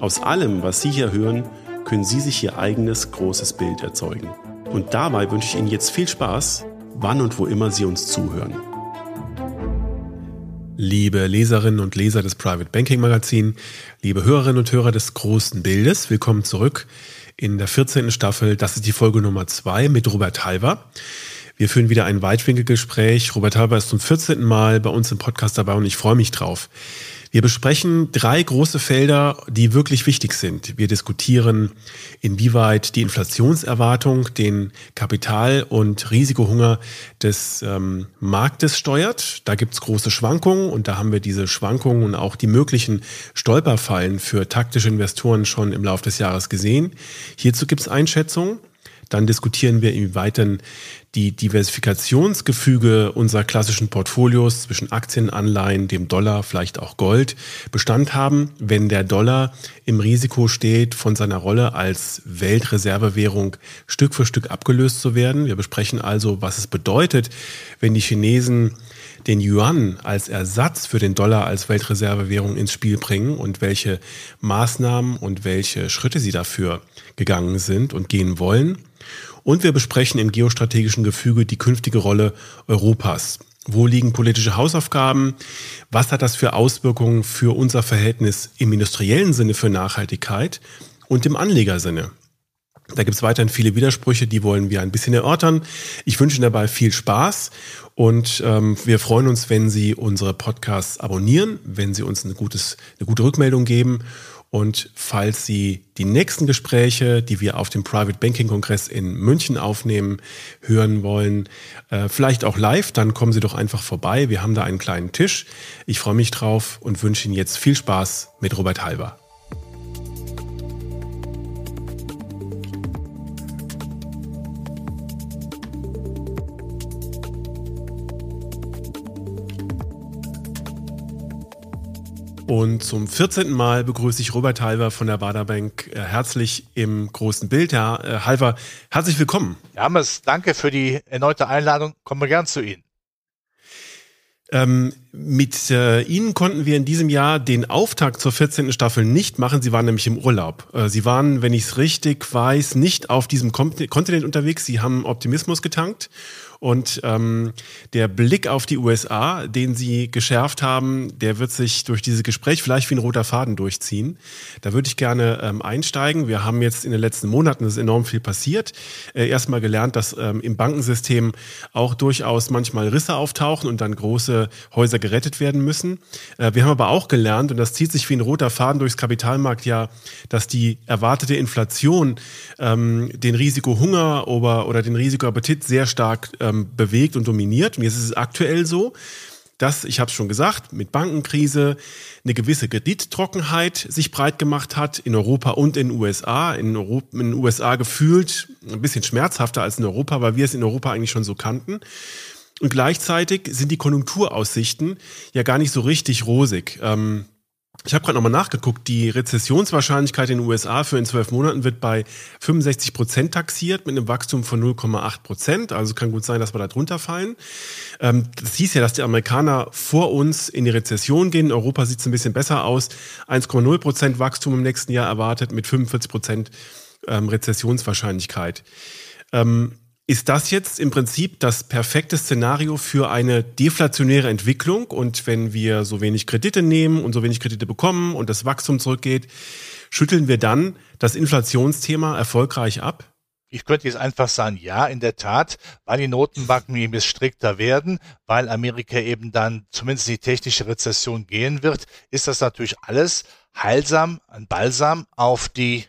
Aus allem, was Sie hier hören, können Sie sich Ihr eigenes großes Bild erzeugen. Und dabei wünsche ich Ihnen jetzt viel Spaß wann und wo immer Sie uns zuhören. Liebe Leserinnen und Leser des Private Banking Magazin, liebe Hörerinnen und Hörer des großen Bildes, willkommen zurück in der 14. Staffel. Das ist die Folge Nummer 2 mit Robert Halver. Wir führen wieder ein Weitwinkelgespräch. Robert Halver ist zum 14. Mal bei uns im Podcast dabei und ich freue mich drauf. Wir besprechen drei große Felder, die wirklich wichtig sind. Wir diskutieren, inwieweit die Inflationserwartung den Kapital- und Risikohunger des ähm, Marktes steuert. Da gibt's große Schwankungen und da haben wir diese Schwankungen und auch die möglichen Stolperfallen für taktische Investoren schon im Laufe des Jahres gesehen. Hierzu gibt's Einschätzungen. Dann diskutieren wir, inwieweit denn die Diversifikationsgefüge unserer klassischen Portfolios zwischen Aktien, Anleihen, dem Dollar, vielleicht auch Gold Bestand haben, wenn der Dollar im Risiko steht, von seiner Rolle als Weltreservewährung Stück für Stück abgelöst zu werden. Wir besprechen also, was es bedeutet, wenn die Chinesen den Yuan als Ersatz für den Dollar als Weltreservewährung ins Spiel bringen und welche Maßnahmen und welche Schritte sie dafür gegangen sind und gehen wollen. Und wir besprechen im geostrategischen Gefüge die künftige Rolle Europas. Wo liegen politische Hausaufgaben? Was hat das für Auswirkungen für unser Verhältnis im industriellen Sinne für Nachhaltigkeit und im Anlegersinne? Da gibt es weiterhin viele Widersprüche, die wollen wir ein bisschen erörtern. Ich wünsche Ihnen dabei viel Spaß und ähm, wir freuen uns, wenn Sie unsere Podcasts abonnieren, wenn Sie uns eine, gutes, eine gute Rückmeldung geben und falls Sie die nächsten Gespräche, die wir auf dem Private Banking Kongress in München aufnehmen, hören wollen, äh, vielleicht auch live, dann kommen Sie doch einfach vorbei. Wir haben da einen kleinen Tisch. Ich freue mich drauf und wünsche Ihnen jetzt viel Spaß mit Robert Halber. Und zum 14. Mal begrüße ich Robert Halver von der Baderbank äh, herzlich im großen Bild. Herr äh, Halver, herzlich willkommen. Ja, Hammes, danke für die erneute Einladung. Kommen wir gern zu Ihnen. Ähm, mit äh, Ihnen konnten wir in diesem Jahr den Auftakt zur 14. Staffel nicht machen. Sie waren nämlich im Urlaub. Äh, Sie waren, wenn ich es richtig weiß, nicht auf diesem Kontinent unterwegs. Sie haben Optimismus getankt und ähm, der Blick auf die USA, den Sie geschärft haben, der wird sich durch dieses Gespräch vielleicht wie ein roter Faden durchziehen. Da würde ich gerne ähm, einsteigen. Wir haben jetzt in den letzten Monaten, das ist enorm viel passiert, äh, erstmal gelernt, dass ähm, im Bankensystem auch durchaus manchmal Risse auftauchen und dann große Häuser gerettet werden müssen. Äh, wir haben aber auch gelernt, und das zieht sich wie ein roter Faden durchs Kapitalmarkt ja, dass die erwartete Inflation ähm, den Risikohunger oder, oder den Risikoappetit sehr stark äh, ähm, bewegt und dominiert. Und jetzt ist es aktuell so, dass, ich habe es schon gesagt, mit Bankenkrise eine gewisse Kredittrockenheit sich breit gemacht hat in Europa und in den USA. In, Europa, in den USA gefühlt ein bisschen schmerzhafter als in Europa, weil wir es in Europa eigentlich schon so kannten. Und gleichzeitig sind die Konjunkturaussichten ja gar nicht so richtig rosig. Ähm, ich habe gerade nochmal nachgeguckt, die Rezessionswahrscheinlichkeit in den USA für in zwölf Monaten wird bei 65 Prozent taxiert mit einem Wachstum von 0,8 Prozent. Also kann gut sein, dass wir da drunter fallen. Ähm, das hieß ja, dass die Amerikaner vor uns in die Rezession gehen. In Europa sieht es ein bisschen besser aus. 1,0 Prozent Wachstum im nächsten Jahr erwartet mit 45 Prozent ähm, Rezessionswahrscheinlichkeit. Ist das jetzt im Prinzip das perfekte Szenario für eine deflationäre Entwicklung? Und wenn wir so wenig Kredite nehmen und so wenig Kredite bekommen und das Wachstum zurückgeht, schütteln wir dann das Inflationsthema erfolgreich ab? Ich könnte jetzt einfach sagen, ja, in der Tat, weil die Notenbanken eben strikter werden, weil Amerika eben dann zumindest in die technische Rezession gehen wird, ist das natürlich alles heilsam, ein Balsam auf die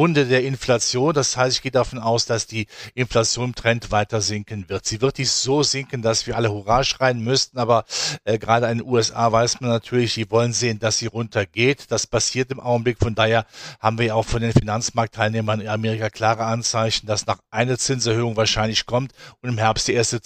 Wunde der Inflation. Das heißt, ich gehe davon aus, dass die Inflation im Trend weiter sinken wird. Sie wird nicht so sinken, dass wir alle Hurra schreien müssten, aber äh, gerade in den USA weiß man natürlich, die wollen sehen, dass sie runtergeht. Das passiert im Augenblick. Von daher haben wir auch von den Finanzmarktteilnehmern in Amerika klare Anzeichen, dass nach einer Zinserhöhung wahrscheinlich kommt und im Herbst die erste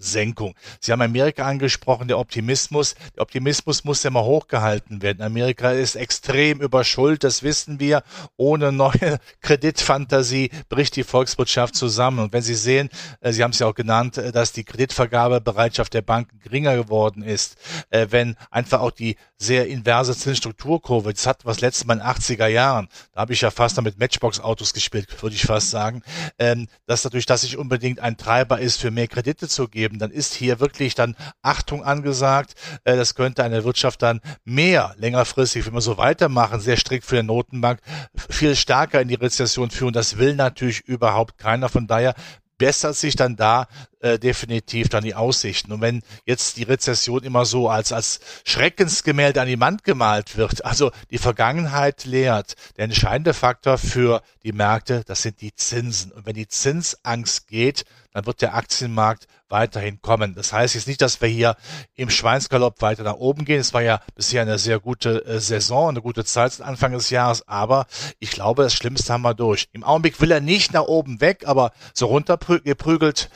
Zinssenkung. Sie haben Amerika angesprochen, der Optimismus. Der Optimismus muss ja mal hochgehalten werden. Amerika ist extrem überschuldet, das wissen wir, ohne neue Kreditfantasie bricht die Volkswirtschaft zusammen. Und wenn Sie sehen, äh, Sie haben es ja auch genannt, äh, dass die Kreditvergabebereitschaft der Banken geringer geworden ist, äh, wenn einfach auch die sehr inverse Zinsstrukturkurve, das hat was letztes Mal in den 80er Jahren, da habe ich ja fast damit Matchbox-Autos gespielt, würde ich fast sagen, ähm, dass dadurch, dass sich unbedingt ein Treiber ist, für mehr Kredite zu geben, dann ist hier wirklich dann Achtung angesagt. das könnte eine Wirtschaft dann mehr längerfristig, wenn wir so weitermachen, sehr strikt für die Notenbank, viel stärker in die Rezession führen. Das will natürlich überhaupt keiner. Von daher bessert sich dann da äh, definitiv dann die Aussichten. Und wenn jetzt die Rezession immer so als, als Schreckensgemälde an die Wand gemalt wird, also die Vergangenheit lehrt, der entscheidende Faktor für die Märkte, das sind die Zinsen. Und wenn die Zinsangst geht, dann wird der Aktienmarkt weiterhin kommen. Das heißt jetzt nicht, dass wir hier im Schweinsgalopp weiter nach oben gehen. Es war ja bisher eine sehr gute äh, Saison, eine gute Zeit Anfang des Jahres, aber ich glaube, das Schlimmste haben wir durch. Im Augenblick will er nicht nach oben weg, aber so runtergeprügelt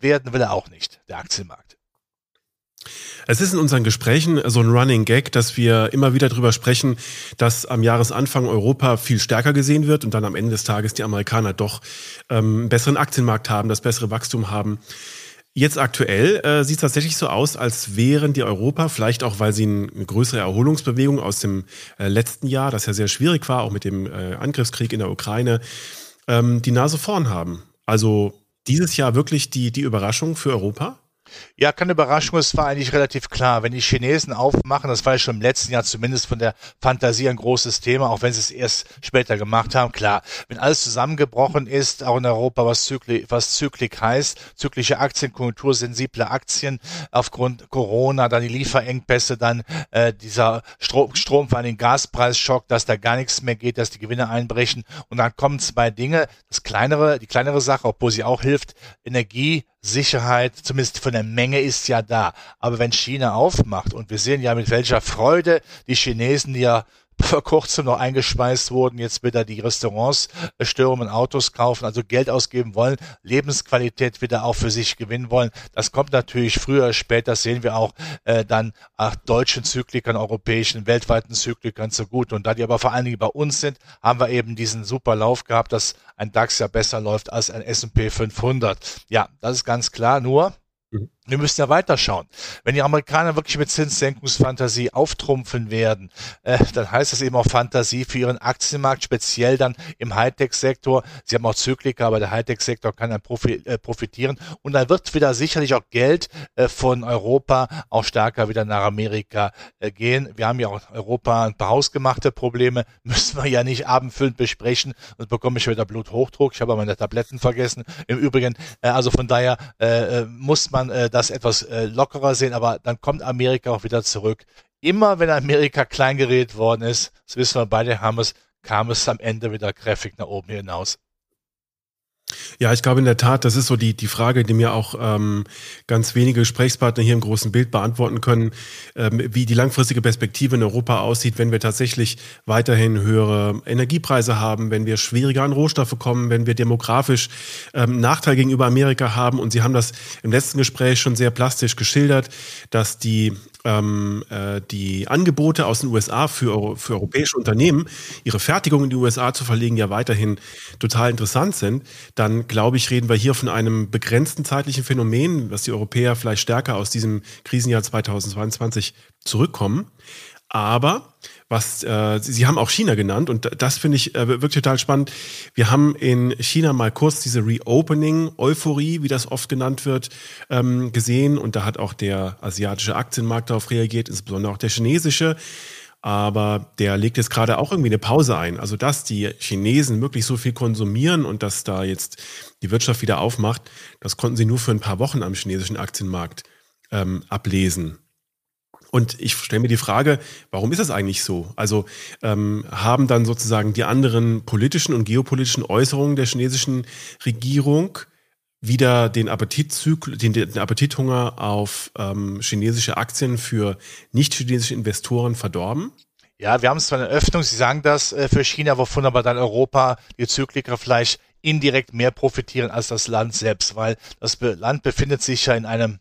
werden will er auch nicht, der Aktienmarkt. Es ist in unseren Gesprächen so ein Running Gag, dass wir immer wieder darüber sprechen, dass am Jahresanfang Europa viel stärker gesehen wird und dann am Ende des Tages die Amerikaner doch ähm, einen besseren Aktienmarkt haben, das bessere Wachstum haben. Jetzt aktuell äh, sieht es tatsächlich so aus, als wären die Europa, vielleicht auch, weil sie eine größere Erholungsbewegung aus dem äh, letzten Jahr, das ja sehr schwierig war, auch mit dem äh, Angriffskrieg in der Ukraine, ähm, die Nase vorn haben. Also dieses Jahr wirklich die, die Überraschung für Europa? Ja, keine Überraschung, es war eigentlich relativ klar. Wenn die Chinesen aufmachen, das war ja schon im letzten Jahr zumindest von der Fantasie ein großes Thema, auch wenn sie es erst später gemacht haben. Klar, wenn alles zusammengebrochen ist, auch in Europa, was Zyklik, was Zyklik heißt, zyklische Aktien, konjunktursensible Aktien aufgrund Corona, dann die Lieferengpässe, dann äh, dieser Strom, Strom vor allem Gaspreisschock, dass da gar nichts mehr geht, dass die Gewinne einbrechen. Und dann kommen zwei Dinge. Das kleinere, die kleinere Sache, obwohl sie auch hilft, Energie Sicherheit, zumindest von der Menge ist ja da. Aber wenn China aufmacht und wir sehen ja mit welcher Freude die Chinesen ja vor kurzem noch eingespeist wurden, jetzt wieder die Restaurants stürmen, Autos kaufen, also Geld ausgeben wollen, Lebensqualität wieder auch für sich gewinnen wollen. Das kommt natürlich früher später, das sehen wir auch äh, dann auch deutschen Zyklikern, europäischen, weltweiten Zyklikern so gut. Und da die aber vor allen Dingen bei uns sind, haben wir eben diesen super Lauf gehabt, dass ein DAX ja besser läuft als ein S&P 500. Ja, das ist ganz klar. Nur wir müssen ja weiterschauen. Wenn die Amerikaner wirklich mit Zinssenkungsfantasie auftrumpfen werden, äh, dann heißt das eben auch Fantasie für ihren Aktienmarkt, speziell dann im Hightech-Sektor. Sie haben auch Zyklika, aber der Hightech-Sektor kann dann profi äh, profitieren. Und dann wird wieder sicherlich auch Geld äh, von Europa auch stärker wieder nach Amerika äh, gehen. Wir haben ja auch in Europa ein paar hausgemachte Probleme, müssen wir ja nicht abendfüllend besprechen. Und bekomme ich wieder Bluthochdruck. Ich habe meine Tabletten vergessen. Im Übrigen, äh, also von daher äh, muss man äh, das etwas äh, lockerer sehen, aber dann kommt Amerika auch wieder zurück. Immer wenn Amerika kleingeredet worden ist, das wissen wir beide haben es, kam es am Ende wieder kräftig nach oben hinaus. Ja, ich glaube in der Tat, das ist so die, die Frage, die mir auch ähm, ganz wenige Gesprächspartner hier im großen Bild beantworten können, ähm, wie die langfristige Perspektive in Europa aussieht, wenn wir tatsächlich weiterhin höhere Energiepreise haben, wenn wir schwieriger an Rohstoffe kommen, wenn wir demografisch ähm, Nachteil gegenüber Amerika haben. Und Sie haben das im letzten Gespräch schon sehr plastisch geschildert, dass die ähm, äh, die Angebote aus den USA für, für europäische Unternehmen, ihre Fertigung in die USA zu verlegen, ja weiterhin total interessant sind, dann glaube ich, reden wir hier von einem begrenzten zeitlichen Phänomen, was die Europäer vielleicht stärker aus diesem Krisenjahr 2022 zurückkommen. Aber was äh, Sie haben auch China genannt und das finde ich äh, wirklich total spannend. Wir haben in China mal kurz diese Reopening-Euphorie, wie das oft genannt wird, ähm, gesehen und da hat auch der asiatische Aktienmarkt darauf reagiert, insbesondere auch der chinesische. Aber der legt jetzt gerade auch irgendwie eine Pause ein. Also dass die Chinesen wirklich so viel konsumieren und dass da jetzt die Wirtschaft wieder aufmacht, das konnten sie nur für ein paar Wochen am chinesischen Aktienmarkt ähm, ablesen. Und ich stelle mir die Frage, warum ist das eigentlich so? Also ähm, haben dann sozusagen die anderen politischen und geopolitischen Äußerungen der chinesischen Regierung wieder den Appetitzyklus, den, den Appetithunger auf ähm, chinesische Aktien für nicht-chinesische Investoren verdorben? Ja, wir haben zwar eine Öffnung, Sie sagen das äh, für China, wovon aber dann Europa, die Zykliker vielleicht indirekt mehr profitieren als das Land selbst, weil das Land befindet sich ja in einem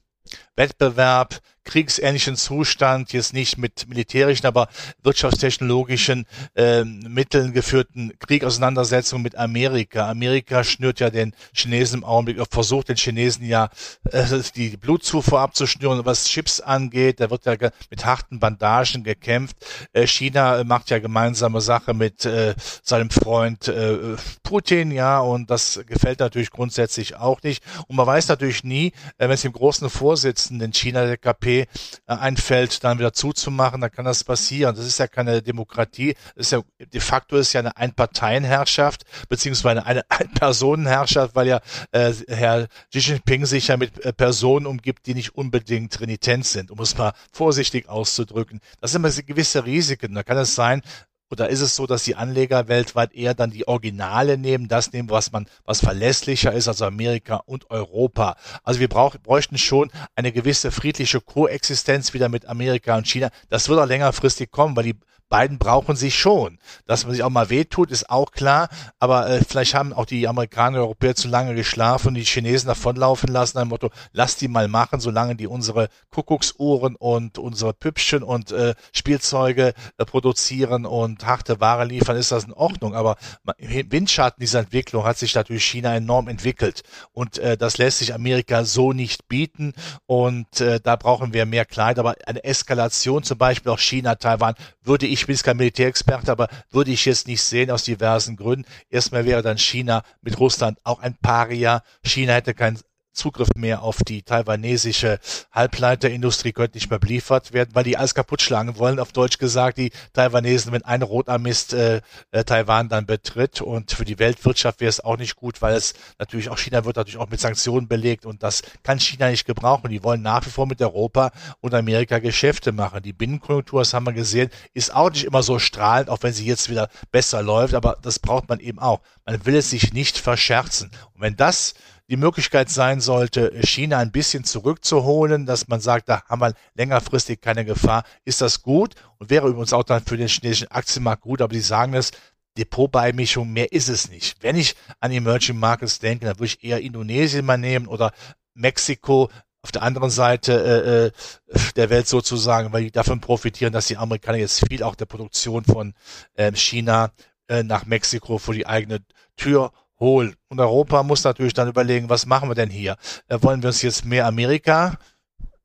Wettbewerb, kriegsähnlichen Zustand, jetzt nicht mit militärischen, aber wirtschaftstechnologischen äh, Mitteln geführten Kriegauseinandersetzungen mit Amerika. Amerika schnürt ja den Chinesen im Augenblick, versucht den Chinesen ja äh, die Blutzufuhr abzuschnüren, was Chips angeht. Da wird ja mit harten Bandagen gekämpft. Äh, China macht ja gemeinsame Sache mit äh, seinem Freund äh, Putin, ja, und das gefällt natürlich grundsätzlich auch nicht. Und man weiß natürlich nie, äh, wenn es dem großen Vorsitzenden China der KP äh, einfällt, dann wieder zuzumachen, dann kann das passieren. Das ist ja keine Demokratie. Das ist ja, de facto ist ja eine Einparteienherrschaft, beziehungsweise eine Ein-Personenherrschaft, weil ja äh, Herr Xi Jinping sich ja mit äh, Personen umgibt, die nicht unbedingt renitent sind, um es mal vorsichtig auszudrücken. Das sind immer gewisse Risiken. Da kann es sein, oder ist es so, dass die Anleger weltweit eher dann die Originale nehmen, das nehmen, was man, was verlässlicher ist, also Amerika und Europa? Also wir brauch, bräuchten schon eine gewisse friedliche Koexistenz wieder mit Amerika und China. Das wird auch längerfristig kommen, weil die beiden brauchen sich schon. Dass man sich auch mal wehtut, ist auch klar, aber äh, vielleicht haben auch die Amerikaner und Europäer zu lange geschlafen und die Chinesen davonlaufen lassen, dem Motto, lass die mal machen, solange die unsere Kuckucksuhren und unsere Püppchen und äh, Spielzeuge äh, produzieren und harte Ware liefern, ist das in Ordnung. Aber Windschatten dieser Entwicklung hat sich natürlich China enorm entwickelt und äh, das lässt sich Amerika so nicht bieten und äh, da brauchen wir mehr Kleid, aber eine Eskalation zum Beispiel auch China, Taiwan würde ich ich bin jetzt kein Militärexperte, aber würde ich jetzt nicht sehen aus diversen Gründen. Erstmal wäre dann China mit Russland auch ein Paria. China hätte kein Zugriff mehr auf die taiwanesische Halbleiterindustrie könnte nicht mehr beliefert werden, weil die alles kaputt schlagen wollen, auf Deutsch gesagt, die Taiwanesen, wenn ein Rotarmist äh, äh, Taiwan dann betritt. Und für die Weltwirtschaft wäre es auch nicht gut, weil es natürlich auch China wird natürlich auch mit Sanktionen belegt und das kann China nicht gebrauchen. Die wollen nach wie vor mit Europa und Amerika Geschäfte machen. Die Binnenkonjunktur, das haben wir gesehen, ist auch nicht immer so strahlend, auch wenn sie jetzt wieder besser läuft, aber das braucht man eben auch. Man will es sich nicht verscherzen. Und wenn das die Möglichkeit sein sollte, China ein bisschen zurückzuholen, dass man sagt, da haben wir längerfristig keine Gefahr, ist das gut und wäre übrigens auch dann für den chinesischen Aktienmarkt gut, aber die sagen es, Depotbeimischung, mehr ist es nicht. Wenn ich an Emerging Markets denke, dann würde ich eher Indonesien mal nehmen oder Mexiko, auf der anderen Seite äh, äh, der Welt sozusagen, weil die davon profitieren, dass die Amerikaner jetzt viel auch der Produktion von äh, China äh, nach Mexiko vor die eigene Tür holen. Und Europa muss natürlich dann überlegen, was machen wir denn hier? Äh, wollen wir uns jetzt mehr Amerika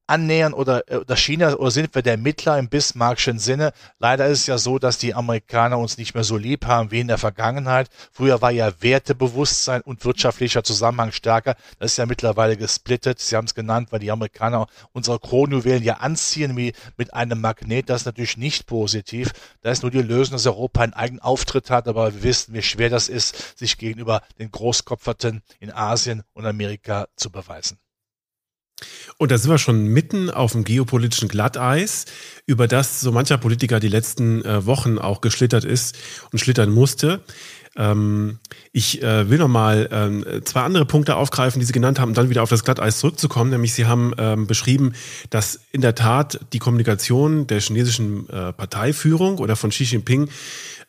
annähern oder, äh, oder China oder sind wir der Mittler im Bismarckschen Sinne? Leider ist es ja so, dass die Amerikaner uns nicht mehr so lieb haben wie in der Vergangenheit. Früher war ja Wertebewusstsein und wirtschaftlicher Zusammenhang stärker. Das ist ja mittlerweile gesplittet. Sie haben es genannt, weil die Amerikaner unsere Kronjuwelen ja anziehen wie mit einem Magnet. Das ist natürlich nicht positiv. Da ist nur die Lösung, dass Europa einen eigenen Auftritt hat, aber wir wissen, wie schwer das ist, sich gegenüber den Großkopferten in Asien und Amerika zu beweisen. Und da sind wir schon mitten auf dem geopolitischen Glatteis, über das so mancher Politiker die letzten äh, Wochen auch geschlittert ist und schlittern musste. Ähm, ich äh, will noch mal ähm, zwei andere Punkte aufgreifen, die Sie genannt haben, um dann wieder auf das Glatteis zurückzukommen. Nämlich Sie haben ähm, beschrieben, dass in der Tat die Kommunikation der chinesischen äh, Parteiführung oder von Xi Jinping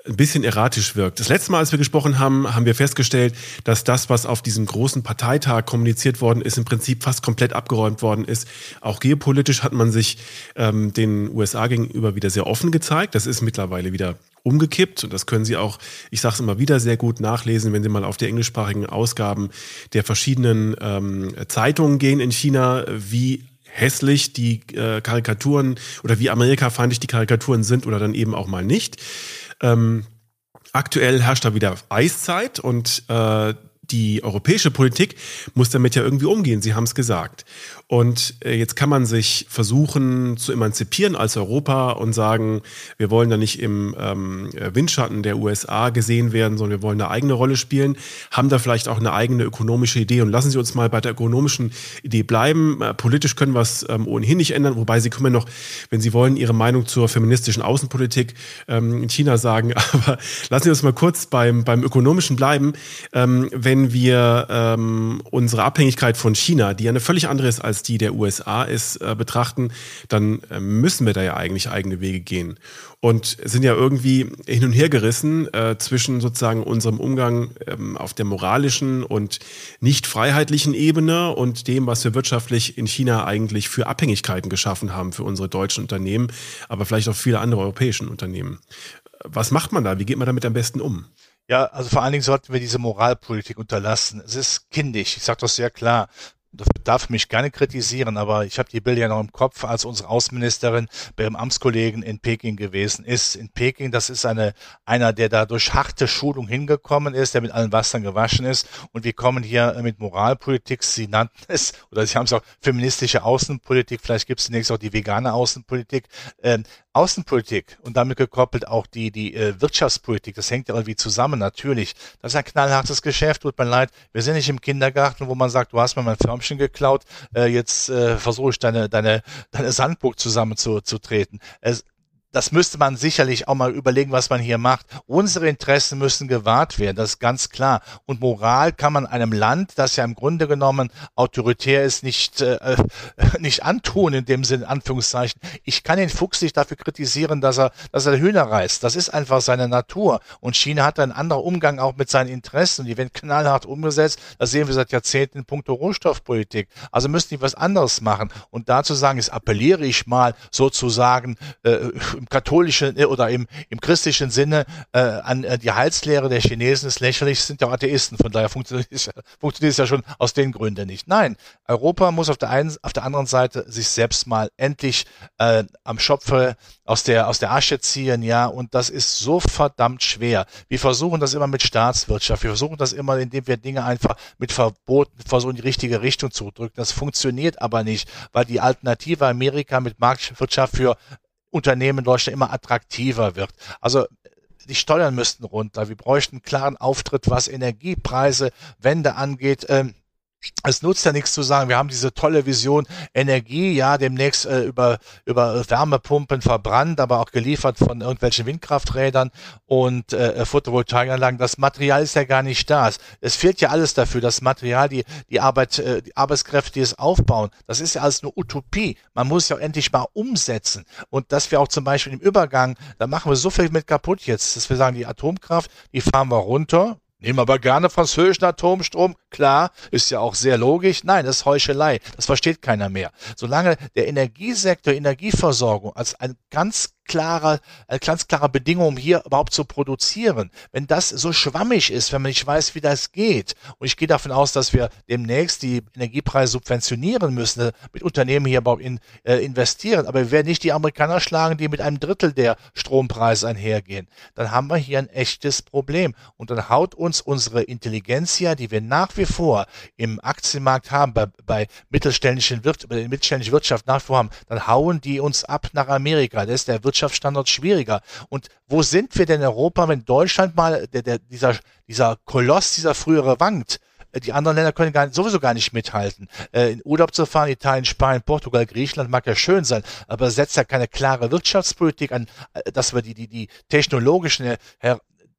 ein bisschen erratisch wirkt. Das letzte Mal, als wir gesprochen haben, haben wir festgestellt, dass das, was auf diesem großen Parteitag kommuniziert worden ist, im Prinzip fast komplett abgeräumt worden ist. Auch geopolitisch hat man sich ähm, den USA gegenüber wieder sehr offen gezeigt. Das ist mittlerweile wieder umgekippt und das können Sie auch, ich sage es immer wieder, sehr gut nachlesen, wenn Sie mal auf die englischsprachigen Ausgaben der verschiedenen ähm, Zeitungen gehen in China, wie hässlich die äh, Karikaturen oder wie amerikafeindlich die Karikaturen sind oder dann eben auch mal nicht. Ähm, aktuell herrscht da wieder Eiszeit und äh, die europäische Politik muss damit ja irgendwie umgehen. Sie haben es gesagt. Und äh, jetzt kann man sich versuchen zu emanzipieren als Europa und sagen, wir wollen da nicht im ähm, Windschatten der USA gesehen werden, sondern wir wollen eine eigene Rolle spielen, haben da vielleicht auch eine eigene ökonomische Idee. Und lassen Sie uns mal bei der ökonomischen Idee bleiben. Äh, politisch können wir es ähm, ohnehin nicht ändern, wobei Sie können noch, wenn Sie wollen, Ihre Meinung zur feministischen Außenpolitik ähm, in China sagen. Aber lassen Sie uns mal kurz beim, beim ökonomischen bleiben. Ähm, wenn wir ähm, unsere Abhängigkeit von China, die ja eine völlig andere ist als die der USA ist, äh, betrachten, dann äh, müssen wir da ja eigentlich eigene Wege gehen. Und sind ja irgendwie hin und her gerissen äh, zwischen sozusagen unserem Umgang ähm, auf der moralischen und nicht freiheitlichen Ebene und dem, was wir wirtschaftlich in China eigentlich für Abhängigkeiten geschaffen haben für unsere deutschen Unternehmen, aber vielleicht auch viele andere europäischen Unternehmen. Was macht man da? Wie geht man damit am besten um? Ja, also vor allen Dingen sollten wir diese Moralpolitik unterlassen. Es ist kindisch, ich sage das sehr klar darf mich gerne kritisieren, aber ich habe die Bilder ja noch im Kopf, als unsere Außenministerin bei ihrem Amtskollegen in Peking gewesen ist. In Peking, das ist eine, einer, der da durch harte Schulung hingekommen ist, der mit allen Wassern gewaschen ist. Und wir kommen hier mit Moralpolitik, Sie nannten es, oder Sie haben es auch feministische Außenpolitik, vielleicht gibt es zunächst auch die vegane Außenpolitik. Ähm, Außenpolitik und damit gekoppelt auch die, die äh, Wirtschaftspolitik, das hängt ja irgendwie zusammen, natürlich. Das ist ein knallhartes Geschäft, tut mir leid. Wir sind nicht im Kindergarten, wo man sagt, du hast mir mein Förmchen geklaut, äh, jetzt äh, versuche ich deine, deine, deine Sandburg zusammenzutreten. Es, das müsste man sicherlich auch mal überlegen, was man hier macht. Unsere Interessen müssen gewahrt werden, das ist ganz klar. Und Moral kann man einem Land, das ja im Grunde genommen autoritär ist, nicht, äh, nicht antun, in dem Sinne, Anführungszeichen. Ich kann den Fuchs nicht dafür kritisieren, dass er, dass er Hühner reißt. Das ist einfach seine Natur. Und China hat einen anderen Umgang auch mit seinen Interessen. Die werden knallhart umgesetzt. Das sehen wir seit Jahrzehnten in puncto Rohstoffpolitik. Also müssen die was anderes machen. Und dazu sagen, jetzt appelliere ich mal sozusagen, äh, im katholischen äh, oder im, im christlichen Sinne äh, an äh, die Heilslehre der Chinesen ist lächerlich, sind ja Atheisten, von daher funktioniert es, ja, ja schon aus den Gründen nicht. Nein, Europa muss auf der einen, auf der anderen Seite sich selbst mal endlich äh, am Schopfe aus der aus der Asche ziehen, ja, und das ist so verdammt schwer. Wir versuchen das immer mit Staatswirtschaft, wir versuchen das immer, indem wir Dinge einfach mit Verboten versuchen, die richtige Richtung zu drücken. Das funktioniert aber nicht, weil die Alternative Amerika mit Marktwirtschaft für Unternehmen in Deutschland immer attraktiver wird. Also die Steuern müssten runter. Wir bräuchten einen klaren Auftritt, was Energiepreise, Wende angeht. Ähm, es nutzt ja nichts zu sagen, wir haben diese tolle Vision Energie, ja, demnächst äh, über, über Wärmepumpen verbrannt, aber auch geliefert von irgendwelchen Windkrafträdern und äh, Photovoltaikanlagen. Das Material ist ja gar nicht da. Es fehlt ja alles dafür, das Material, die, die Arbeit, äh, die Arbeitskräfte, die es aufbauen. Das ist ja alles nur Utopie. Man muss ja auch endlich mal umsetzen. Und dass wir auch zum Beispiel im Übergang, da machen wir so viel mit kaputt jetzt, dass wir sagen, die Atomkraft, die fahren wir runter, Nehmen aber gerne französischen Atomstrom. Klar, ist ja auch sehr logisch. Nein, das ist Heuchelei. Das versteht keiner mehr. Solange der Energiesektor, Energieversorgung als ein ganz klarer, eine ganz klare Bedingung, um hier überhaupt zu produzieren. Wenn das so schwammig ist, wenn man nicht weiß, wie das geht, und ich gehe davon aus, dass wir demnächst die Energiepreise subventionieren müssen, äh, mit Unternehmen hier überhaupt in, äh, investieren, aber wir werden nicht die Amerikaner schlagen, die mit einem Drittel der Strompreise einhergehen, dann haben wir hier ein echtes Problem. Und dann haut uns unsere Intelligenz ja, die wir nach wie vor im Aktienmarkt haben, bei, bei mittelständischen Wirtschaft, bei der mittelständischen Wirtschaft nach wie vor haben, dann hauen die uns ab nach Amerika. Das ist der Wirtschaft Wirtschaftsstandort schwieriger. Und wo sind wir denn in Europa, wenn Deutschland mal, der, der, dieser, dieser Koloss, dieser frühere wankt? Äh, die anderen Länder können gar, sowieso gar nicht mithalten. Äh, in Urlaub zu fahren, Italien, Spanien, Portugal, Griechenland mag ja schön sein, aber setzt ja keine klare Wirtschaftspolitik an, äh, dass wir die, die, die technologischen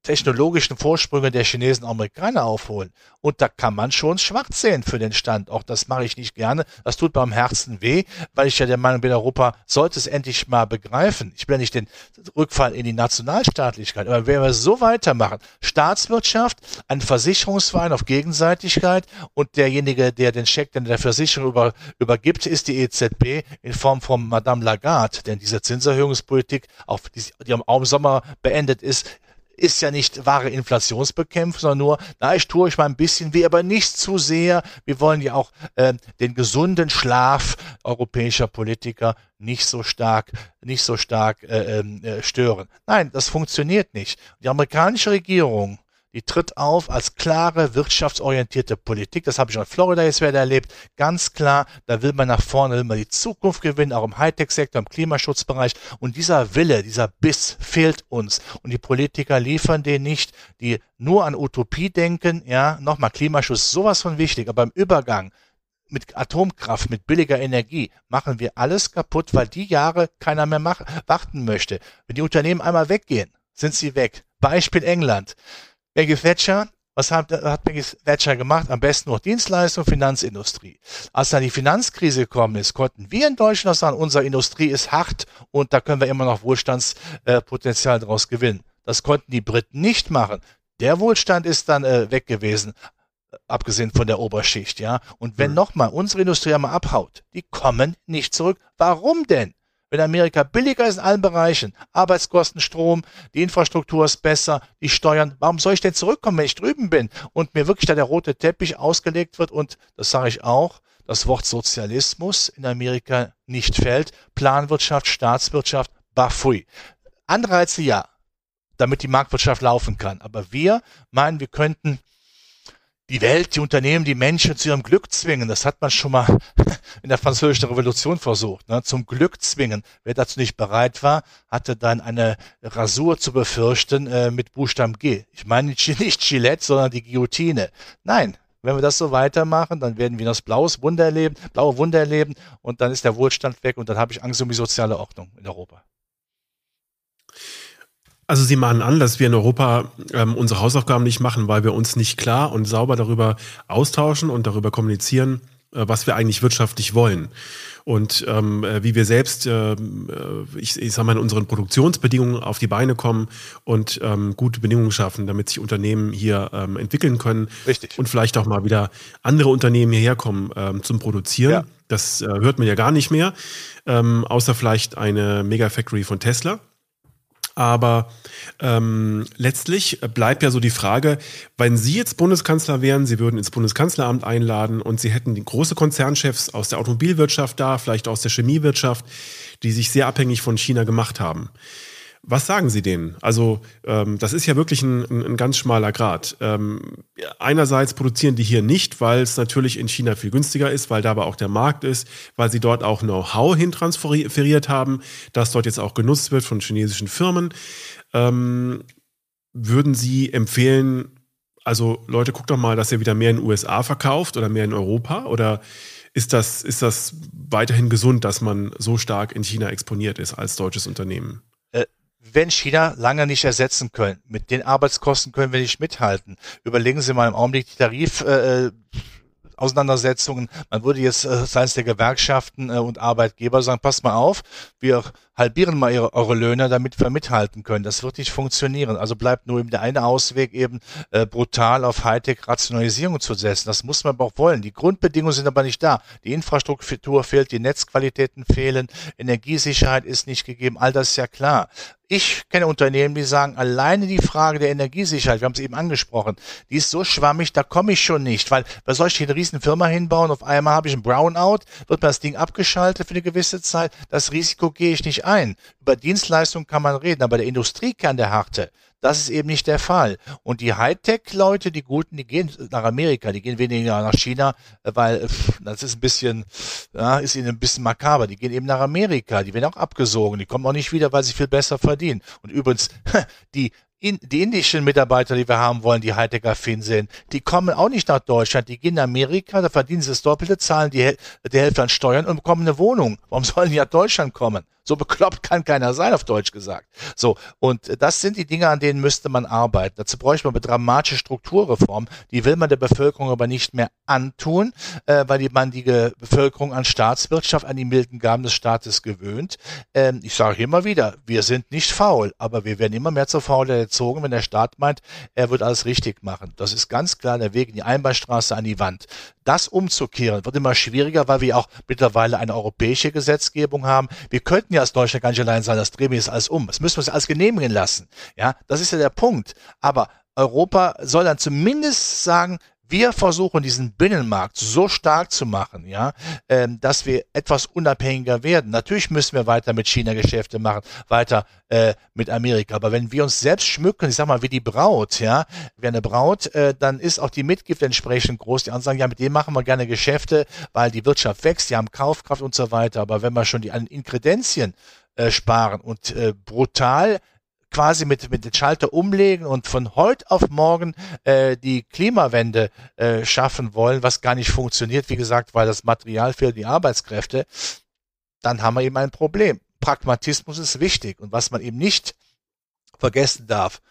technologischen Vorsprünge der Chinesen und Amerikaner aufholen. Und da kann man schon schwarz sehen für den Stand. Auch das mache ich nicht gerne. Das tut beim Herzen weh, weil ich ja der Meinung bin, Europa sollte es endlich mal begreifen. Ich will nicht den Rückfall in die Nationalstaatlichkeit, aber wenn wir so weitermachen, Staatswirtschaft, ein Versicherungsverein auf Gegenseitigkeit und derjenige, der den Scheck denn der Versicherung über, übergibt, ist die EZB in Form von Madame Lagarde. Denn diese Zinserhöhungspolitik, auf die, die am Sommer beendet ist, ist ja nicht wahre Inflationsbekämpfung, sondern nur, na, ich tue euch mal ein bisschen weh, aber nicht zu sehr. Wir wollen ja auch äh, den gesunden Schlaf europäischer Politiker nicht so stark, nicht so stark äh, ähm, äh, stören. Nein, das funktioniert nicht. Die amerikanische Regierung die tritt auf als klare wirtschaftsorientierte Politik. Das habe ich in Florida jetzt wieder erlebt. Ganz klar, da will man nach vorne, will man die Zukunft gewinnen, auch im Hightech-Sektor, im Klimaschutzbereich. Und dieser Wille, dieser Biss fehlt uns. Und die Politiker liefern den nicht, die nur an Utopie denken. Ja, nochmal, Klimaschutz ist sowas von wichtig, aber im Übergang mit Atomkraft, mit billiger Energie machen wir alles kaputt, weil die Jahre keiner mehr machen, warten möchte. Wenn die Unternehmen einmal weggehen, sind sie weg. Beispiel England. Maggie Thatcher, was hat, hat Maggie Thatcher gemacht? Am besten noch Dienstleistung, Finanzindustrie. Als dann die Finanzkrise gekommen ist, konnten wir in Deutschland sagen, unsere Industrie ist hart und da können wir immer noch Wohlstandspotenzial daraus gewinnen. Das konnten die Briten nicht machen. Der Wohlstand ist dann äh, weg gewesen, abgesehen von der Oberschicht, ja. Und wenn mhm. nochmal unsere Industrie einmal abhaut, die kommen nicht zurück. Warum denn? Wenn Amerika billiger ist in allen Bereichen, Arbeitskosten, Strom, die Infrastruktur ist besser, die Steuern, warum soll ich denn zurückkommen, wenn ich drüben bin und mir wirklich da der rote Teppich ausgelegt wird und, das sage ich auch, das Wort Sozialismus in Amerika nicht fällt, Planwirtschaft, Staatswirtschaft, bafui. Anreize ja, damit die Marktwirtschaft laufen kann. Aber wir meinen, wir könnten die Welt, die Unternehmen, die Menschen zu ihrem Glück zwingen. Das hat man schon mal in der französischen Revolution versucht. Ne? Zum Glück zwingen. Wer dazu nicht bereit war, hatte dann eine Rasur zu befürchten äh, mit Buchstaben G. Ich meine nicht Gillette, sondern die Guillotine. Nein, wenn wir das so weitermachen, dann werden wir das blaues Wunder erleben, blaue Wunder erleben und dann ist der Wohlstand weg und dann habe ich Angst um die soziale Ordnung in Europa. Also Sie mahnen an, dass wir in Europa ähm, unsere Hausaufgaben nicht machen, weil wir uns nicht klar und sauber darüber austauschen und darüber kommunizieren, äh, was wir eigentlich wirtschaftlich wollen. Und ähm, äh, wie wir selbst, äh, äh, ich, ich sage mal, in unseren Produktionsbedingungen auf die Beine kommen und ähm, gute Bedingungen schaffen, damit sich Unternehmen hier ähm, entwickeln können. Richtig. Und vielleicht auch mal wieder andere Unternehmen hierher kommen ähm, zum Produzieren. Ja. Das äh, hört man ja gar nicht mehr, ähm, außer vielleicht eine Megafactory von Tesla. Aber ähm, letztlich bleibt ja so die Frage, wenn Sie jetzt Bundeskanzler wären, Sie würden ins Bundeskanzleramt einladen und Sie hätten große Konzernchefs aus der Automobilwirtschaft da, vielleicht aus der Chemiewirtschaft, die sich sehr abhängig von China gemacht haben. Was sagen Sie denen? Also ähm, das ist ja wirklich ein, ein, ganz schmaler Grad. Ähm, einerseits produzieren die hier nicht, weil es natürlich in China viel günstiger ist, weil da aber auch der Markt ist, weil sie dort auch Know-how hintransferiert haben, das dort jetzt auch genutzt wird von chinesischen Firmen. Ähm, würden Sie empfehlen, also Leute, guckt doch mal, dass ihr wieder mehr in den USA verkauft oder mehr in Europa? Oder ist das, ist das weiterhin gesund, dass man so stark in China exponiert ist als deutsches Unternehmen? Werden China lange nicht ersetzen können. Mit den Arbeitskosten können wir nicht mithalten. Überlegen Sie mal im Augenblick die Tarif. Äh, Auseinandersetzungen. Man würde jetzt äh, seitens der Gewerkschaften äh, und Arbeitgeber sagen, passt mal auf, wir halbieren mal ihre, eure Löhne, damit wir mithalten können. Das wird nicht funktionieren. Also bleibt nur eben der eine Ausweg eben äh, brutal auf Hightech-Rationalisierung zu setzen. Das muss man aber auch wollen. Die Grundbedingungen sind aber nicht da. Die Infrastruktur fehlt, die Netzqualitäten fehlen, Energiesicherheit ist nicht gegeben. All das ist ja klar. Ich kenne Unternehmen, die sagen, alleine die Frage der Energiesicherheit, wir haben es eben angesprochen, die ist so schwammig, da komme ich schon nicht, weil wer soll ich hier eine riesen Firma hinbauen, auf einmal habe ich ein Brownout, wird mir das Ding abgeschaltet für eine gewisse Zeit, das Risiko gehe ich nicht ein. Über Dienstleistungen kann man reden, aber der Industriekern der Harte, das ist eben nicht der Fall. Und die Hightech-Leute, die Guten, die gehen nach Amerika, die gehen weniger nach China, weil das ist ein bisschen, ja, ist ihnen ein bisschen makaber. Die gehen eben nach Amerika, die werden auch abgesogen, die kommen auch nicht wieder, weil sie viel besser verdienen. Und übrigens, die in, die indischen Mitarbeiter, die wir haben wollen, die Hightech-affin sind, die kommen auch nicht nach Deutschland, die gehen nach Amerika, da verdienen sie das Doppelte, zahlen die, die Hälfte an Steuern und bekommen eine Wohnung. Warum sollen die nach Deutschland kommen? So bekloppt kann keiner sein, auf Deutsch gesagt. So, und das sind die Dinge, an denen müsste man arbeiten. Dazu bräuchte man eine dramatische Strukturreform. Die will man der Bevölkerung aber nicht mehr antun, äh, weil man die Bevölkerung an Staatswirtschaft, an die milden Gaben des Staates gewöhnt. Ähm, ich sage immer wieder, wir sind nicht faul, aber wir werden immer mehr zur Faulheit erzogen, wenn der Staat meint, er wird alles richtig machen. Das ist ganz klar der Weg in die Einbahnstraße an die Wand. Das umzukehren wird immer schwieriger, weil wir auch mittlerweile eine europäische Gesetzgebung haben. Wir könnten ja als Deutschland gar nicht allein sein, das drehen wir jetzt alles um. Das müssen wir uns alles genehmigen lassen. Ja, das ist ja der Punkt. Aber Europa soll dann zumindest sagen, wir versuchen diesen Binnenmarkt so stark zu machen, ja, ähm, dass wir etwas unabhängiger werden. Natürlich müssen wir weiter mit China Geschäfte machen, weiter äh, mit Amerika. Aber wenn wir uns selbst schmücken, ich sag mal wie die Braut, ja, wie eine Braut, äh, dann ist auch die Mitgift entsprechend groß. Die anderen sagen, ja, mit dem machen wir gerne Geschäfte, weil die Wirtschaft wächst, die haben Kaufkraft und so weiter. Aber wenn wir schon die an Inkredenzien äh, sparen und äh, brutal quasi mit, mit den Schalter umlegen und von heute auf morgen äh, die Klimawende äh, schaffen wollen, was gar nicht funktioniert, wie gesagt, weil das Material fehlt, die Arbeitskräfte, dann haben wir eben ein Problem. Pragmatismus ist wichtig und was man eben nicht vergessen darf,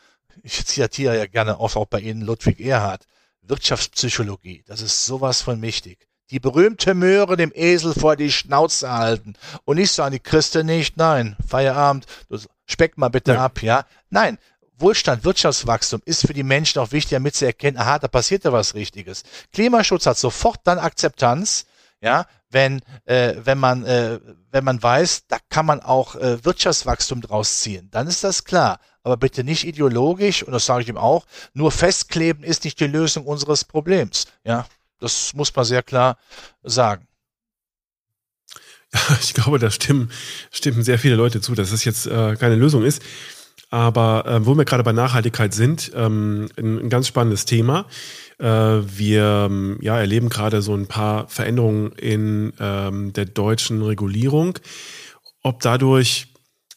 ich zitiere ja gerne auch, auch bei Ihnen Ludwig Erhard, Wirtschaftspsychologie, das ist sowas von wichtig die berühmte Möhre dem Esel vor die Schnauze halten und nicht sagen, die Christe nicht, nein, Feierabend, du speck mal bitte ja. ab, ja. Nein, Wohlstand, Wirtschaftswachstum ist für die Menschen auch wichtig, damit sie erkennen, aha, da passiert ja was Richtiges. Klimaschutz hat sofort dann Akzeptanz, ja, wenn äh, wenn man äh, wenn man weiß, da kann man auch äh, Wirtschaftswachstum draus ziehen, dann ist das klar. Aber bitte nicht ideologisch und das sage ich ihm auch. Nur festkleben ist nicht die Lösung unseres Problems. Ja, das muss man sehr klar sagen. Ich glaube, da stimmen, stimmen sehr viele Leute zu, dass es jetzt äh, keine Lösung ist. Aber äh, wo wir gerade bei Nachhaltigkeit sind, ähm, ein, ein, ganz spannendes Thema. Äh, wir ähm, ja, erleben gerade so ein paar Veränderungen in ähm, der deutschen Regulierung. Ob dadurch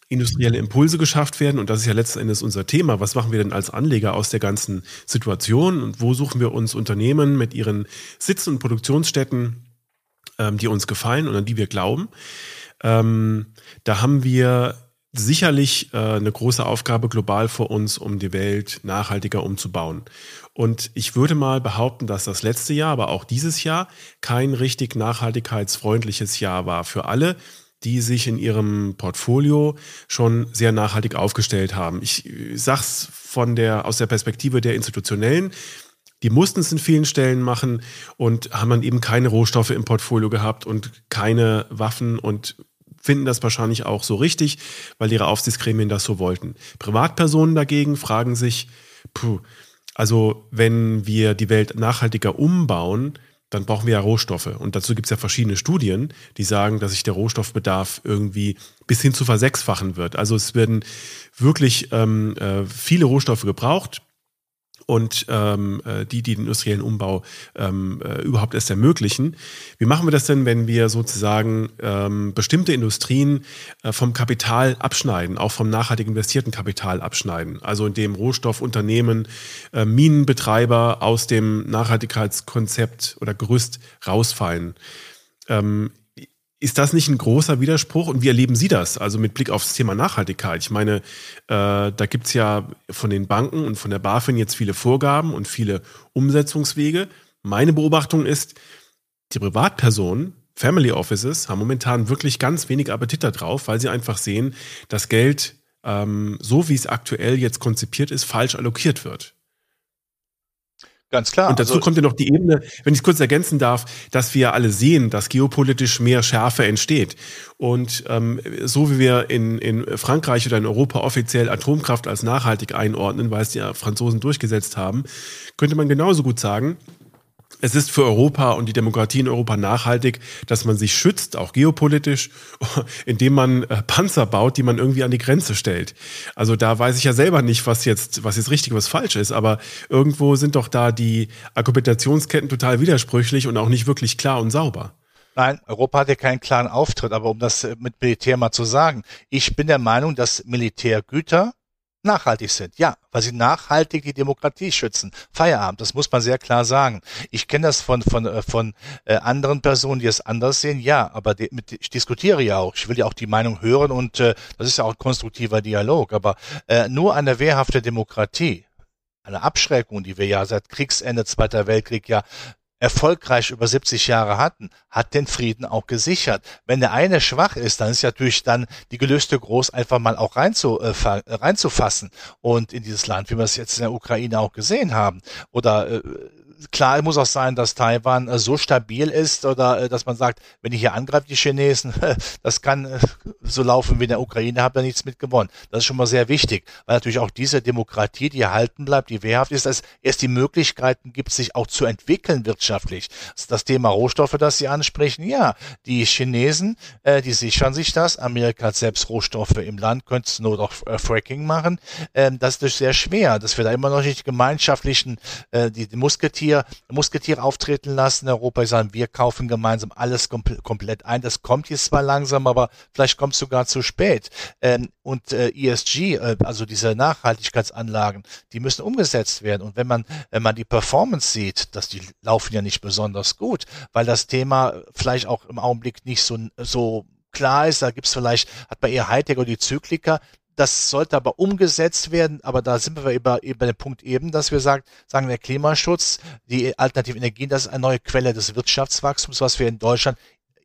industrielle Impulse geschafft werden, und das ist ja letzten Endes unser Thema, was machen wir denn als Anleger aus der ganzen Situation und wo suchen wir uns Unternehmen mit ihren Sitz- und Produktionsstätten ähm, die uns gefallen und an die wir glauben. Ähm, da haben wir sicherlich äh, eine große Aufgabe global vor uns, um die Welt nachhaltiger umzubauen. Und ich würde mal behaupten, dass das letzte Jahr, aber auch dieses Jahr kein richtig nachhaltigkeitsfreundliches Jahr war für alle, die sich in ihrem Portfolio schon sehr nachhaltig aufgestellt haben. Ich sag's von der, aus der Perspektive der Institutionellen. Die mussten es in vielen Stellen machen und haben dann eben keine Rohstoffe im Portfolio gehabt und keine Waffen und finden das wahrscheinlich auch so richtig, weil ihre Aufsichtsgremien das so wollten. Privatpersonen dagegen fragen sich, puh, also wenn wir die Welt nachhaltiger umbauen, dann brauchen wir ja Rohstoffe. Und dazu gibt es ja verschiedene Studien, die sagen, dass sich der Rohstoffbedarf irgendwie bis hin zu versechsfachen wird. Also es werden wirklich ähm, äh, viele Rohstoffe gebraucht und ähm, äh, die, die den industriellen Umbau ähm, äh, überhaupt erst ermöglichen. Wie machen wir das denn, wenn wir sozusagen ähm, bestimmte Industrien äh, vom Kapital abschneiden, auch vom nachhaltig investierten Kapital abschneiden? Also indem Rohstoffunternehmen, äh, Minenbetreiber aus dem Nachhaltigkeitskonzept oder Gerüst rausfallen. Ähm, ist das nicht ein großer Widerspruch? Und wie erleben Sie das? Also mit Blick auf das Thema Nachhaltigkeit. Ich meine, äh, da gibt's ja von den Banken und von der BaFin jetzt viele Vorgaben und viele Umsetzungswege. Meine Beobachtung ist, die Privatpersonen, Family Offices, haben momentan wirklich ganz wenig Appetit darauf, weil sie einfach sehen, dass Geld, ähm, so wie es aktuell jetzt konzipiert ist, falsch allokiert wird. Ganz klar. Und dazu also, kommt ja noch die Ebene, wenn ich es kurz ergänzen darf, dass wir alle sehen, dass geopolitisch mehr Schärfe entsteht. Und ähm, so wie wir in, in Frankreich oder in Europa offiziell Atomkraft als nachhaltig einordnen, weil es die Franzosen durchgesetzt haben, könnte man genauso gut sagen, es ist für Europa und die Demokratie in Europa nachhaltig, dass man sich schützt, auch geopolitisch, indem man äh, Panzer baut, die man irgendwie an die Grenze stellt. Also da weiß ich ja selber nicht, was jetzt, was jetzt richtig, was falsch ist, aber irgendwo sind doch da die Argumentationsketten total widersprüchlich und auch nicht wirklich klar und sauber. Nein, Europa hat ja keinen klaren Auftritt, aber um das mit Militär mal zu sagen, ich bin der Meinung, dass Militärgüter nachhaltig sind. Ja, weil sie nachhaltig die Demokratie schützen. Feierabend, das muss man sehr klar sagen. Ich kenne das von von äh, von äh, anderen Personen, die es anders sehen. Ja, aber de, mit, ich diskutiere ja auch. Ich will ja auch die Meinung hören und äh, das ist ja auch ein konstruktiver Dialog. Aber äh, nur eine wehrhafte Demokratie, eine Abschreckung, die wir ja seit Kriegsende Zweiter Weltkrieg ja erfolgreich über 70 Jahre hatten, hat den Frieden auch gesichert. Wenn der eine schwach ist, dann ist natürlich dann die gelöste Groß einfach mal auch reinzu, äh, reinzufassen und in dieses Land, wie wir es jetzt in der Ukraine auch gesehen haben. Oder äh, klar muss auch sein, dass Taiwan äh, so stabil ist oder äh, dass man sagt, wenn ich hier angreife, die Chinesen, das kann äh, so laufen wie in der Ukraine, habt ihr nichts mit gewonnen. Das ist schon mal sehr wichtig, weil natürlich auch diese Demokratie, die erhalten bleibt, die wehrhaft ist, dass es die Möglichkeiten gibt, sich auch zu entwickeln wirtschaftlich. Das Thema Rohstoffe, das Sie ansprechen, ja, die Chinesen, äh, die sichern sich das. Amerika hat selbst Rohstoffe im Land, könnte es nur doch äh, Fracking machen. Ähm, das ist sehr schwer, dass wir da immer noch nicht gemeinschaftlichen, äh, die, die Musketier, Musketiere auftreten lassen in Europa. Ich sage, wir kaufen gemeinsam alles kom komplett ein. Das kommt jetzt zwar langsam, aber vielleicht kommt es sogar zu spät. Ähm, und äh, ESG, äh, also diese Nachhaltigkeitsanlagen, die müssen umgesetzt werden. Und wenn man, wenn man die Performance sieht, dass die laufen ja nicht besonders gut, weil das Thema vielleicht auch im Augenblick nicht so, so klar ist, da gibt's vielleicht, hat man eher Hightech oder die Zykliker, das sollte aber umgesetzt werden, aber da sind wir über, über den Punkt eben, dass wir sagen, sagen der Klimaschutz, die alternativen Energien, das ist eine neue Quelle des Wirtschaftswachstums, was wir in Deutschland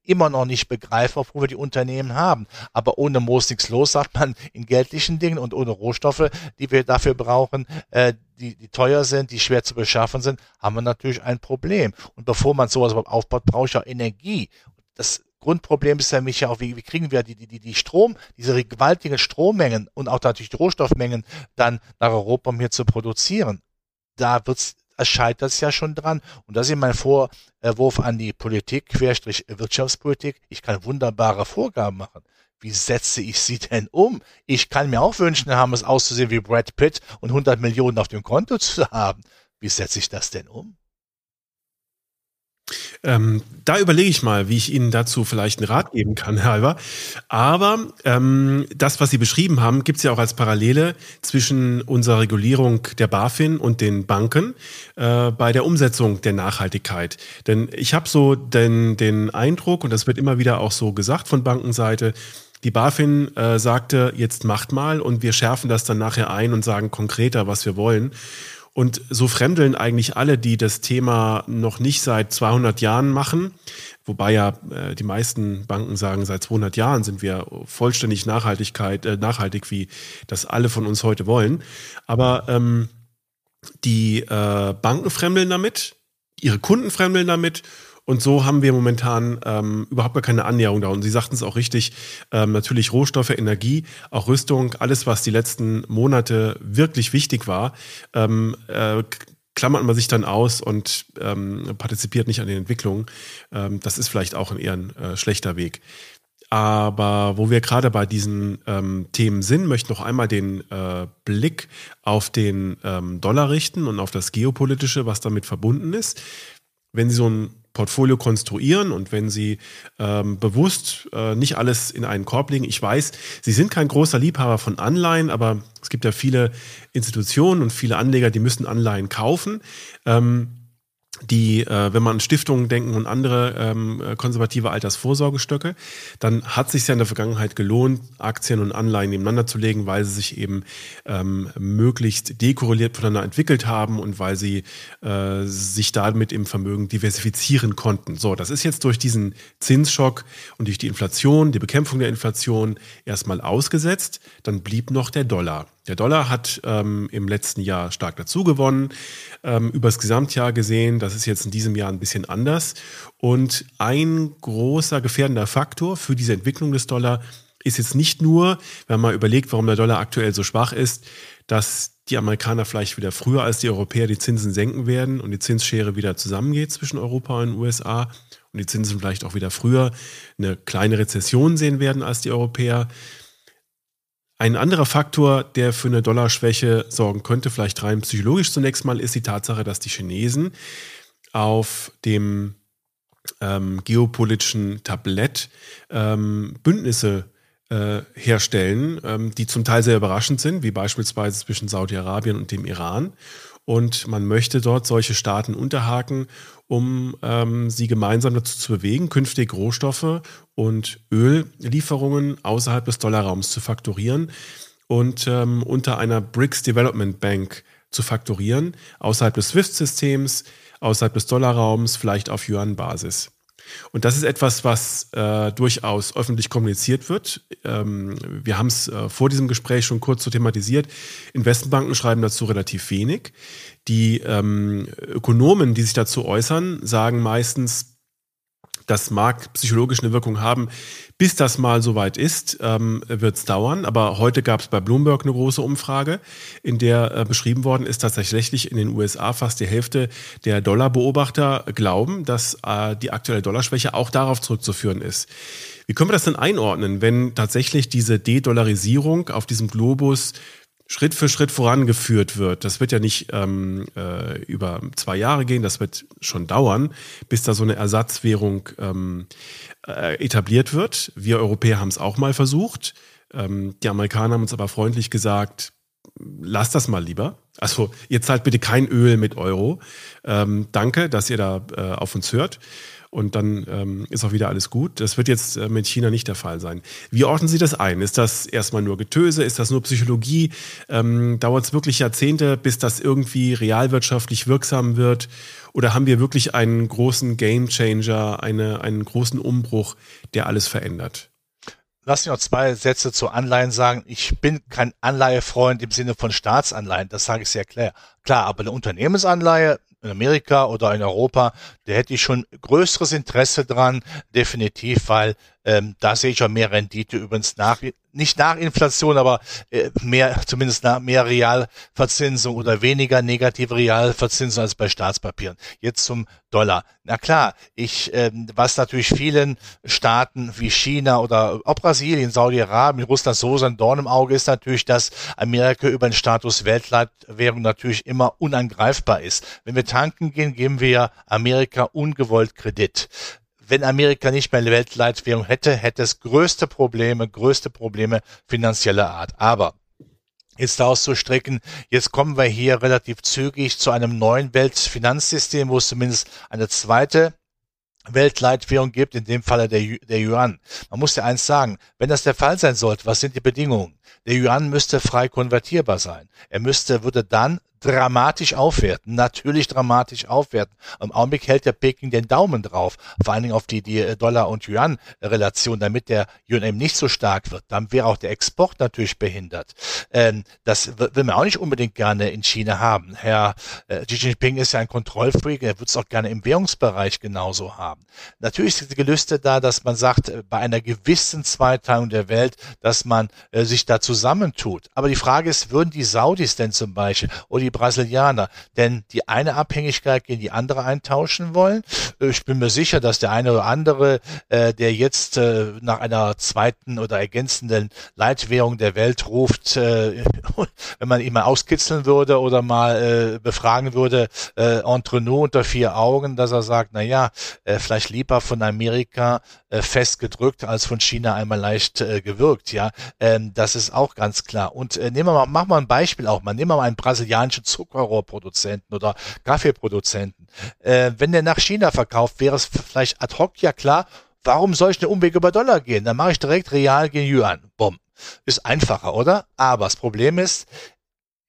immer noch nicht begreifen, obwohl wir die Unternehmen haben. Aber ohne Moos nichts los, sagt man in geldlichen Dingen und ohne Rohstoffe, die wir dafür brauchen, äh, die, die teuer sind, die schwer zu beschaffen sind, haben wir natürlich ein Problem. Und bevor man sowas aufbaut, brauche ich auch Energie. Das Grundproblem ist ja mich ja auch, wie, wie kriegen wir die, die, die Strom, diese gewaltigen Strommengen und auch natürlich die Rohstoffmengen dann nach Europa, um hier zu produzieren. Da wird's, scheitert es ja schon dran. Und das ist mein Vorwurf an die Politik, Querstrich Wirtschaftspolitik. Ich kann wunderbare Vorgaben machen. Wie setze ich sie denn um? Ich kann mir auch wünschen, haben es auszusehen wie Brad Pitt und 100 Millionen auf dem Konto zu haben. Wie setze ich das denn um? Ähm, da überlege ich mal, wie ich Ihnen dazu vielleicht einen Rat geben kann, Herr Alber. Aber ähm, das, was Sie beschrieben haben, gibt es ja auch als Parallele zwischen unserer Regulierung der BaFin und den Banken äh, bei der Umsetzung der Nachhaltigkeit. Denn ich habe so den, den Eindruck, und das wird immer wieder auch so gesagt von Bankenseite, die BaFin äh, sagte, jetzt macht mal und wir schärfen das dann nachher ein und sagen konkreter, was wir wollen. Und so fremdeln eigentlich alle, die das Thema noch nicht seit 200 Jahren machen, wobei ja äh, die meisten Banken sagen, seit 200 Jahren sind wir vollständig Nachhaltigkeit, äh, nachhaltig, wie das alle von uns heute wollen. Aber ähm, die äh, Banken fremdeln damit, ihre Kunden fremdeln damit und so haben wir momentan ähm, überhaupt gar keine Annäherung da. Und Sie sagten es auch richtig, ähm, natürlich Rohstoffe, Energie, auch Rüstung, alles, was die letzten Monate wirklich wichtig war, ähm, äh, klammert man sich dann aus und ähm, partizipiert nicht an den Entwicklungen. Ähm, das ist vielleicht auch ein eher ein äh, schlechter Weg. Aber wo wir gerade bei diesen ähm, Themen sind, möchte noch einmal den äh, Blick auf den ähm, Dollar richten und auf das Geopolitische, was damit verbunden ist. Wenn Sie so ein Portfolio konstruieren und wenn Sie ähm, bewusst äh, nicht alles in einen Korb legen. Ich weiß, Sie sind kein großer Liebhaber von Anleihen, aber es gibt ja viele Institutionen und viele Anleger, die müssen Anleihen kaufen. Ähm, die, äh, wenn man an Stiftungen denken und andere ähm, konservative Altersvorsorgestöcke, dann hat sich ja in der Vergangenheit gelohnt, Aktien und Anleihen nebeneinander zu legen, weil sie sich eben ähm, möglichst dekorreliert voneinander entwickelt haben und weil sie äh, sich damit im Vermögen diversifizieren konnten. So, das ist jetzt durch diesen Zinsschock und durch die Inflation, die Bekämpfung der Inflation erstmal ausgesetzt. Dann blieb noch der Dollar. Der Dollar hat ähm, im letzten Jahr stark dazu gewonnen. Ähm, über das Gesamtjahr gesehen, das ist jetzt in diesem Jahr ein bisschen anders. Und ein großer gefährdender Faktor für diese Entwicklung des Dollar ist jetzt nicht nur, wenn man überlegt, warum der Dollar aktuell so schwach ist, dass die Amerikaner vielleicht wieder früher als die Europäer die Zinsen senken werden und die Zinsschere wieder zusammengeht zwischen Europa und den USA und die Zinsen vielleicht auch wieder früher eine kleine Rezession sehen werden als die Europäer. Ein anderer Faktor, der für eine Dollarschwäche sorgen könnte, vielleicht rein psychologisch zunächst mal, ist die Tatsache, dass die Chinesen auf dem ähm, geopolitischen Tablett ähm, Bündnisse äh, herstellen, ähm, die zum Teil sehr überraschend sind, wie beispielsweise zwischen Saudi-Arabien und dem Iran. Und man möchte dort solche Staaten unterhaken, um ähm, sie gemeinsam dazu zu bewegen, künftig Rohstoffe und Öllieferungen außerhalb des Dollarraums zu faktorieren und ähm, unter einer BRICS Development Bank zu faktorieren, außerhalb des SWIFT-Systems, außerhalb des Dollarraums, vielleicht auf Yuan-Basis. Und das ist etwas, was äh, durchaus öffentlich kommuniziert wird. Ähm, wir haben es äh, vor diesem Gespräch schon kurz so thematisiert. Investmentbanken schreiben dazu relativ wenig. Die ähm, Ökonomen, die sich dazu äußern, sagen meistens, das mag psychologisch eine Wirkung haben. Bis das mal soweit ist, ähm, wird es dauern. Aber heute gab es bei Bloomberg eine große Umfrage, in der äh, beschrieben worden ist, dass tatsächlich in den USA fast die Hälfte der Dollarbeobachter glauben, dass äh, die aktuelle Dollarschwäche auch darauf zurückzuführen ist. Wie können wir das denn einordnen, wenn tatsächlich diese De-Dollarisierung auf diesem Globus Schritt für Schritt vorangeführt wird. Das wird ja nicht ähm, äh, über zwei Jahre gehen, das wird schon dauern, bis da so eine Ersatzwährung ähm, äh, etabliert wird. Wir Europäer haben es auch mal versucht. Ähm, die Amerikaner haben uns aber freundlich gesagt, lass das mal lieber. Also ihr zahlt bitte kein Öl mit Euro. Ähm, danke, dass ihr da äh, auf uns hört und dann ähm, ist auch wieder alles gut. Das wird jetzt äh, mit China nicht der Fall sein. Wie ordnen Sie das ein? Ist das erstmal nur Getöse? Ist das nur Psychologie? Ähm, Dauert es wirklich Jahrzehnte, bis das irgendwie realwirtschaftlich wirksam wird? Oder haben wir wirklich einen großen Gamechanger, eine, einen großen Umbruch, der alles verändert? Lass mich noch zwei Sätze zu Anleihen sagen. Ich bin kein Anleihefreund im Sinne von Staatsanleihen, das sage ich sehr klar. Klar, aber eine Unternehmensanleihe, in Amerika oder in Europa, da hätte ich schon größeres Interesse dran, definitiv, weil ähm, da sehe ich ja mehr Rendite übrigens nach, nicht nach Inflation, aber äh, mehr, zumindest nach mehr Realverzinsung oder weniger negative Realverzinsung als bei Staatspapieren. Jetzt zum Dollar. Na klar, ich, ähm, was natürlich vielen Staaten wie China oder auch Brasilien, Saudi-Arabien, Russland so ein Dorn im Auge ist natürlich, dass Amerika über den Status Weltleitwährung natürlich immer unangreifbar ist. Wenn wir tanken gehen, geben wir Amerika ungewollt Kredit wenn Amerika nicht mehr Weltleitwährung hätte, hätte es größte Probleme, größte Probleme finanzieller Art. Aber ist auszustrecken. Jetzt kommen wir hier relativ zügig zu einem neuen Weltfinanzsystem, wo es zumindest eine zweite Weltleitwährung gibt, in dem Falle der, der Yuan. Man muss ja eins sagen, wenn das der Fall sein sollte, was sind die Bedingungen? Der Yuan müsste frei konvertierbar sein. Er müsste, würde dann dramatisch aufwerten, natürlich dramatisch aufwerten. Im Augenblick hält der Peking den Daumen drauf, vor allen Dingen auf die, die äh, Dollar- und Yuan-Relation, damit der Yuan eben nicht so stark wird. Dann wäre auch der Export natürlich behindert. Ähm, das will man auch nicht unbedingt gerne in China haben. Herr äh, Xi Jinping ist ja ein Kontrollfreak, er würde es auch gerne im Währungsbereich genauso haben. Natürlich ist die Gelüste da, dass man sagt, äh, bei einer gewissen Zweiteilung der Welt, dass man äh, sich da zusammentut. Aber die Frage ist, würden die Saudis denn zum Beispiel oder die Brasilianer denn die eine Abhängigkeit gegen die andere eintauschen wollen. Äh, ich bin mir sicher, dass der eine oder andere, äh, der jetzt äh, nach einer zweiten oder ergänzenden Leitwährung der Welt ruft, äh, wenn man ihn mal auskitzeln würde oder mal äh, befragen würde, äh, entre nous unter vier Augen, dass er sagt, na ja, äh, vielleicht lieber von Amerika äh, fest gedrückt als von China einmal leicht äh, gewirkt, ja. Ähm, das ist auch ganz klar. Und äh, nehmen wir mal, machen wir ein Beispiel auch mal. Nehmen wir mal einen brasilianischen Zuckerrohrproduzenten oder Kaffeeproduzenten. Äh, wenn der nach China verkauft, wäre es vielleicht ad hoc ja klar, warum soll ich eine Umweg über Dollar gehen? Dann mache ich direkt real gegen Yuan. Bumm. Ist einfacher, oder? Aber das Problem ist,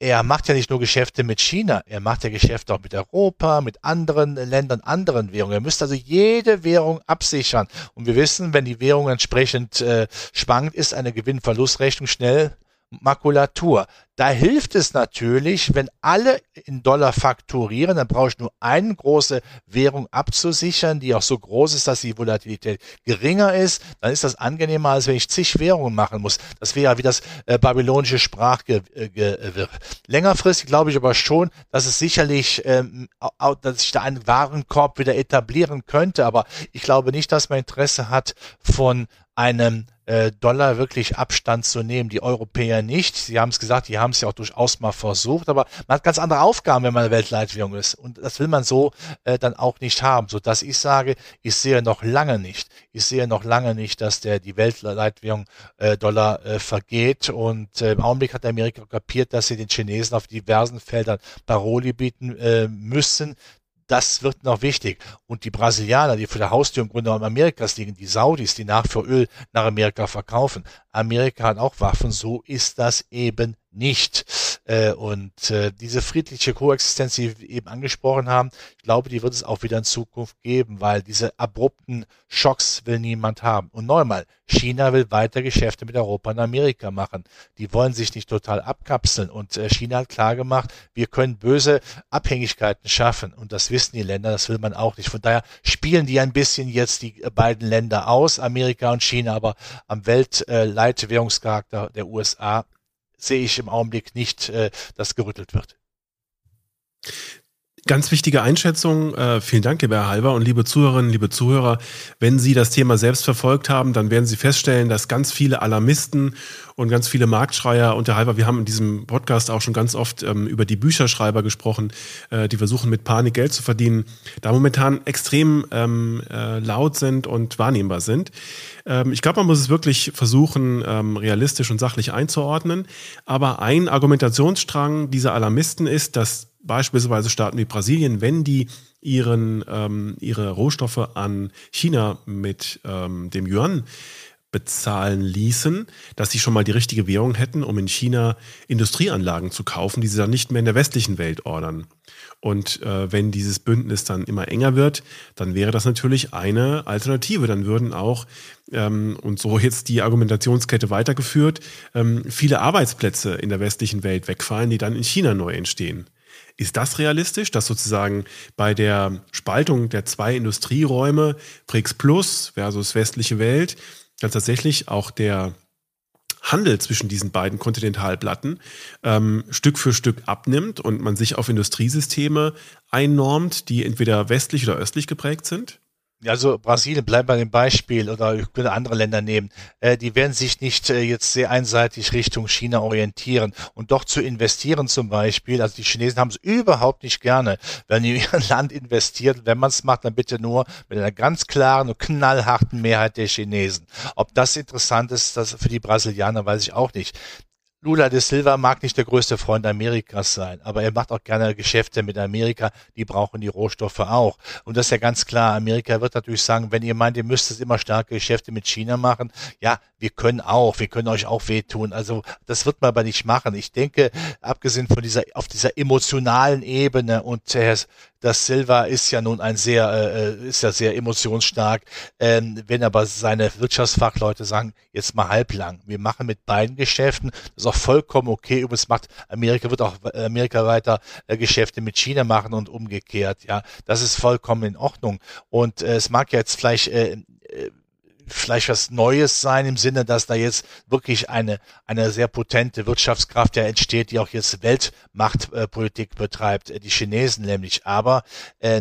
er macht ja nicht nur Geschäfte mit China, er macht ja Geschäfte auch mit Europa, mit anderen Ländern, anderen Währungen. Er müsste also jede Währung absichern. Und wir wissen, wenn die Währung entsprechend äh, schwankt, ist eine Gewinn-Verlustrechnung schnell Makulatur. Da hilft es natürlich, wenn alle in Dollar fakturieren, dann brauche ich nur eine große Währung abzusichern, die auch so groß ist, dass die Volatilität geringer ist. Dann ist das angenehmer, als wenn ich zig Währungen machen muss. Das wäre ja wie das äh, babylonische Sprachgewirr. Äh, Längerfristig glaube ich aber schon, dass es sicherlich, ähm, dass sich da ein Warenkorb wieder etablieren könnte. Aber ich glaube nicht, dass man Interesse hat von einem äh, Dollar wirklich Abstand zu nehmen. Die Europäer nicht. Sie haben es gesagt, die haben es ja auch durchaus mal versucht, aber man hat ganz andere Aufgaben, wenn man Weltleitwährung ist. Und das will man so äh, dann auch nicht haben. So dass ich sage, ich sehe noch lange nicht, ich sehe noch lange nicht, dass der die Weltleitwährung äh, Dollar äh, vergeht. Und äh, im Augenblick hat Amerika kapiert, dass sie den Chinesen auf diversen Feldern Paroli bieten äh, müssen das wird noch wichtig. Und die Brasilianer, die für der Haustür im Grunde genommen Amerikas liegen, die Saudis, die nach für Öl nach Amerika verkaufen. Amerika hat auch Waffen, so ist das eben nicht. Äh, und äh, diese friedliche Koexistenz, die wir eben angesprochen haben, ich glaube, die wird es auch wieder in Zukunft geben, weil diese abrupten Schocks will niemand haben. Und nochmal, China will weiter Geschäfte mit Europa und Amerika machen. Die wollen sich nicht total abkapseln. Und äh, China hat klargemacht, wir können böse Abhängigkeiten schaffen. Und das wissen die Länder, das will man auch nicht. Von daher spielen die ein bisschen jetzt die beiden Länder aus, Amerika und China, aber am Weltleitwährungscharakter der USA sehe ich im Augenblick nicht, äh, dass gerüttelt wird. Ganz wichtige Einschätzung. Äh, vielen Dank, lieber Herr Halber und liebe Zuhörerinnen, liebe Zuhörer. Wenn Sie das Thema selbst verfolgt haben, dann werden Sie feststellen, dass ganz viele Alarmisten und ganz viele Marktschreier und Herr Halber, wir haben in diesem Podcast auch schon ganz oft ähm, über die Bücherschreiber gesprochen, äh, die versuchen mit Panik Geld zu verdienen, da momentan extrem ähm, äh, laut sind und wahrnehmbar sind. Ähm, ich glaube, man muss es wirklich versuchen, ähm, realistisch und sachlich einzuordnen. Aber ein Argumentationsstrang dieser Alarmisten ist, dass beispielsweise Staaten wie Brasilien, wenn die ihren, ähm, ihre Rohstoffe an China mit ähm, dem Yuan bezahlen ließen, dass sie schon mal die richtige Währung hätten, um in China Industrieanlagen zu kaufen, die sie dann nicht mehr in der westlichen Welt ordern. Und äh, wenn dieses Bündnis dann immer enger wird, dann wäre das natürlich eine Alternative. Dann würden auch, ähm, und so jetzt die Argumentationskette weitergeführt, ähm, viele Arbeitsplätze in der westlichen Welt wegfallen, die dann in China neu entstehen. Ist das realistisch, dass sozusagen bei der Spaltung der zwei Industrieräume, BRICS Plus versus westliche Welt, dann tatsächlich auch der Handel zwischen diesen beiden Kontinentalplatten ähm, Stück für Stück abnimmt und man sich auf Industriesysteme einnormt, die entweder westlich oder östlich geprägt sind? Also Brasilien, bleiben bei dem Beispiel oder ich könnte andere Länder nehmen, äh, die werden sich nicht äh, jetzt sehr einseitig Richtung China orientieren und doch zu investieren zum Beispiel. Also die Chinesen haben es überhaupt nicht gerne, wenn ihr in ihr Land investiert. Wenn man es macht, dann bitte nur mit einer ganz klaren und knallharten Mehrheit der Chinesen. Ob das interessant ist, das für die Brasilianer, weiß ich auch nicht. Lula de Silva mag nicht der größte Freund Amerikas sein, aber er macht auch gerne Geschäfte mit Amerika. Die brauchen die Rohstoffe auch. Und das ist ja ganz klar. Amerika wird natürlich sagen, wenn ihr meint, ihr müsstet immer starke Geschäfte mit China machen, ja, wir können auch, wir können euch auch wehtun. Also das wird man aber nicht machen. Ich denke, abgesehen von dieser, auf dieser emotionalen Ebene und Herr das Silva ist ja nun ein sehr, äh, äh, ist ja sehr emotionsstark. Ähm, wenn aber seine Wirtschaftsfachleute sagen, jetzt mal halblang, wir machen mit beiden Geschäften, das ist auch vollkommen okay. Übrigens macht Amerika, wird auch Amerika weiter äh, Geschäfte mit China machen und umgekehrt. Ja, das ist vollkommen in Ordnung. Und äh, es mag jetzt vielleicht äh, äh vielleicht was Neues sein im Sinne, dass da jetzt wirklich eine, eine sehr potente Wirtschaftskraft ja entsteht, die auch jetzt Weltmachtpolitik betreibt, äh, die Chinesen nämlich. Aber äh,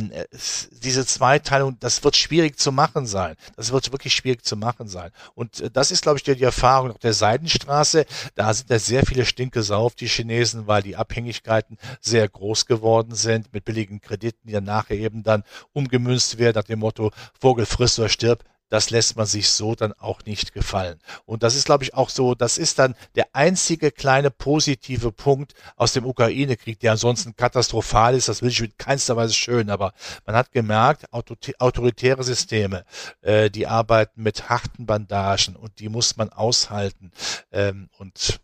diese Zweiteilung, das wird schwierig zu machen sein. Das wird wirklich schwierig zu machen sein. Und äh, das ist, glaube ich, die, die Erfahrung auf der Seidenstraße. Da sind ja sehr viele Stinke auf die Chinesen, weil die Abhängigkeiten sehr groß geworden sind mit billigen Krediten, die dann nachher eben dann umgemünzt werden nach dem Motto Vogel frisst oder stirbt das lässt man sich so dann auch nicht gefallen. Und das ist, glaube ich, auch so, das ist dann der einzige kleine positive Punkt aus dem Ukraine-Krieg, der ansonsten katastrophal ist. Das will ich in keinster Weise schön, aber man hat gemerkt, autoritäre Systeme, äh, die arbeiten mit harten Bandagen und die muss man aushalten. Ähm, und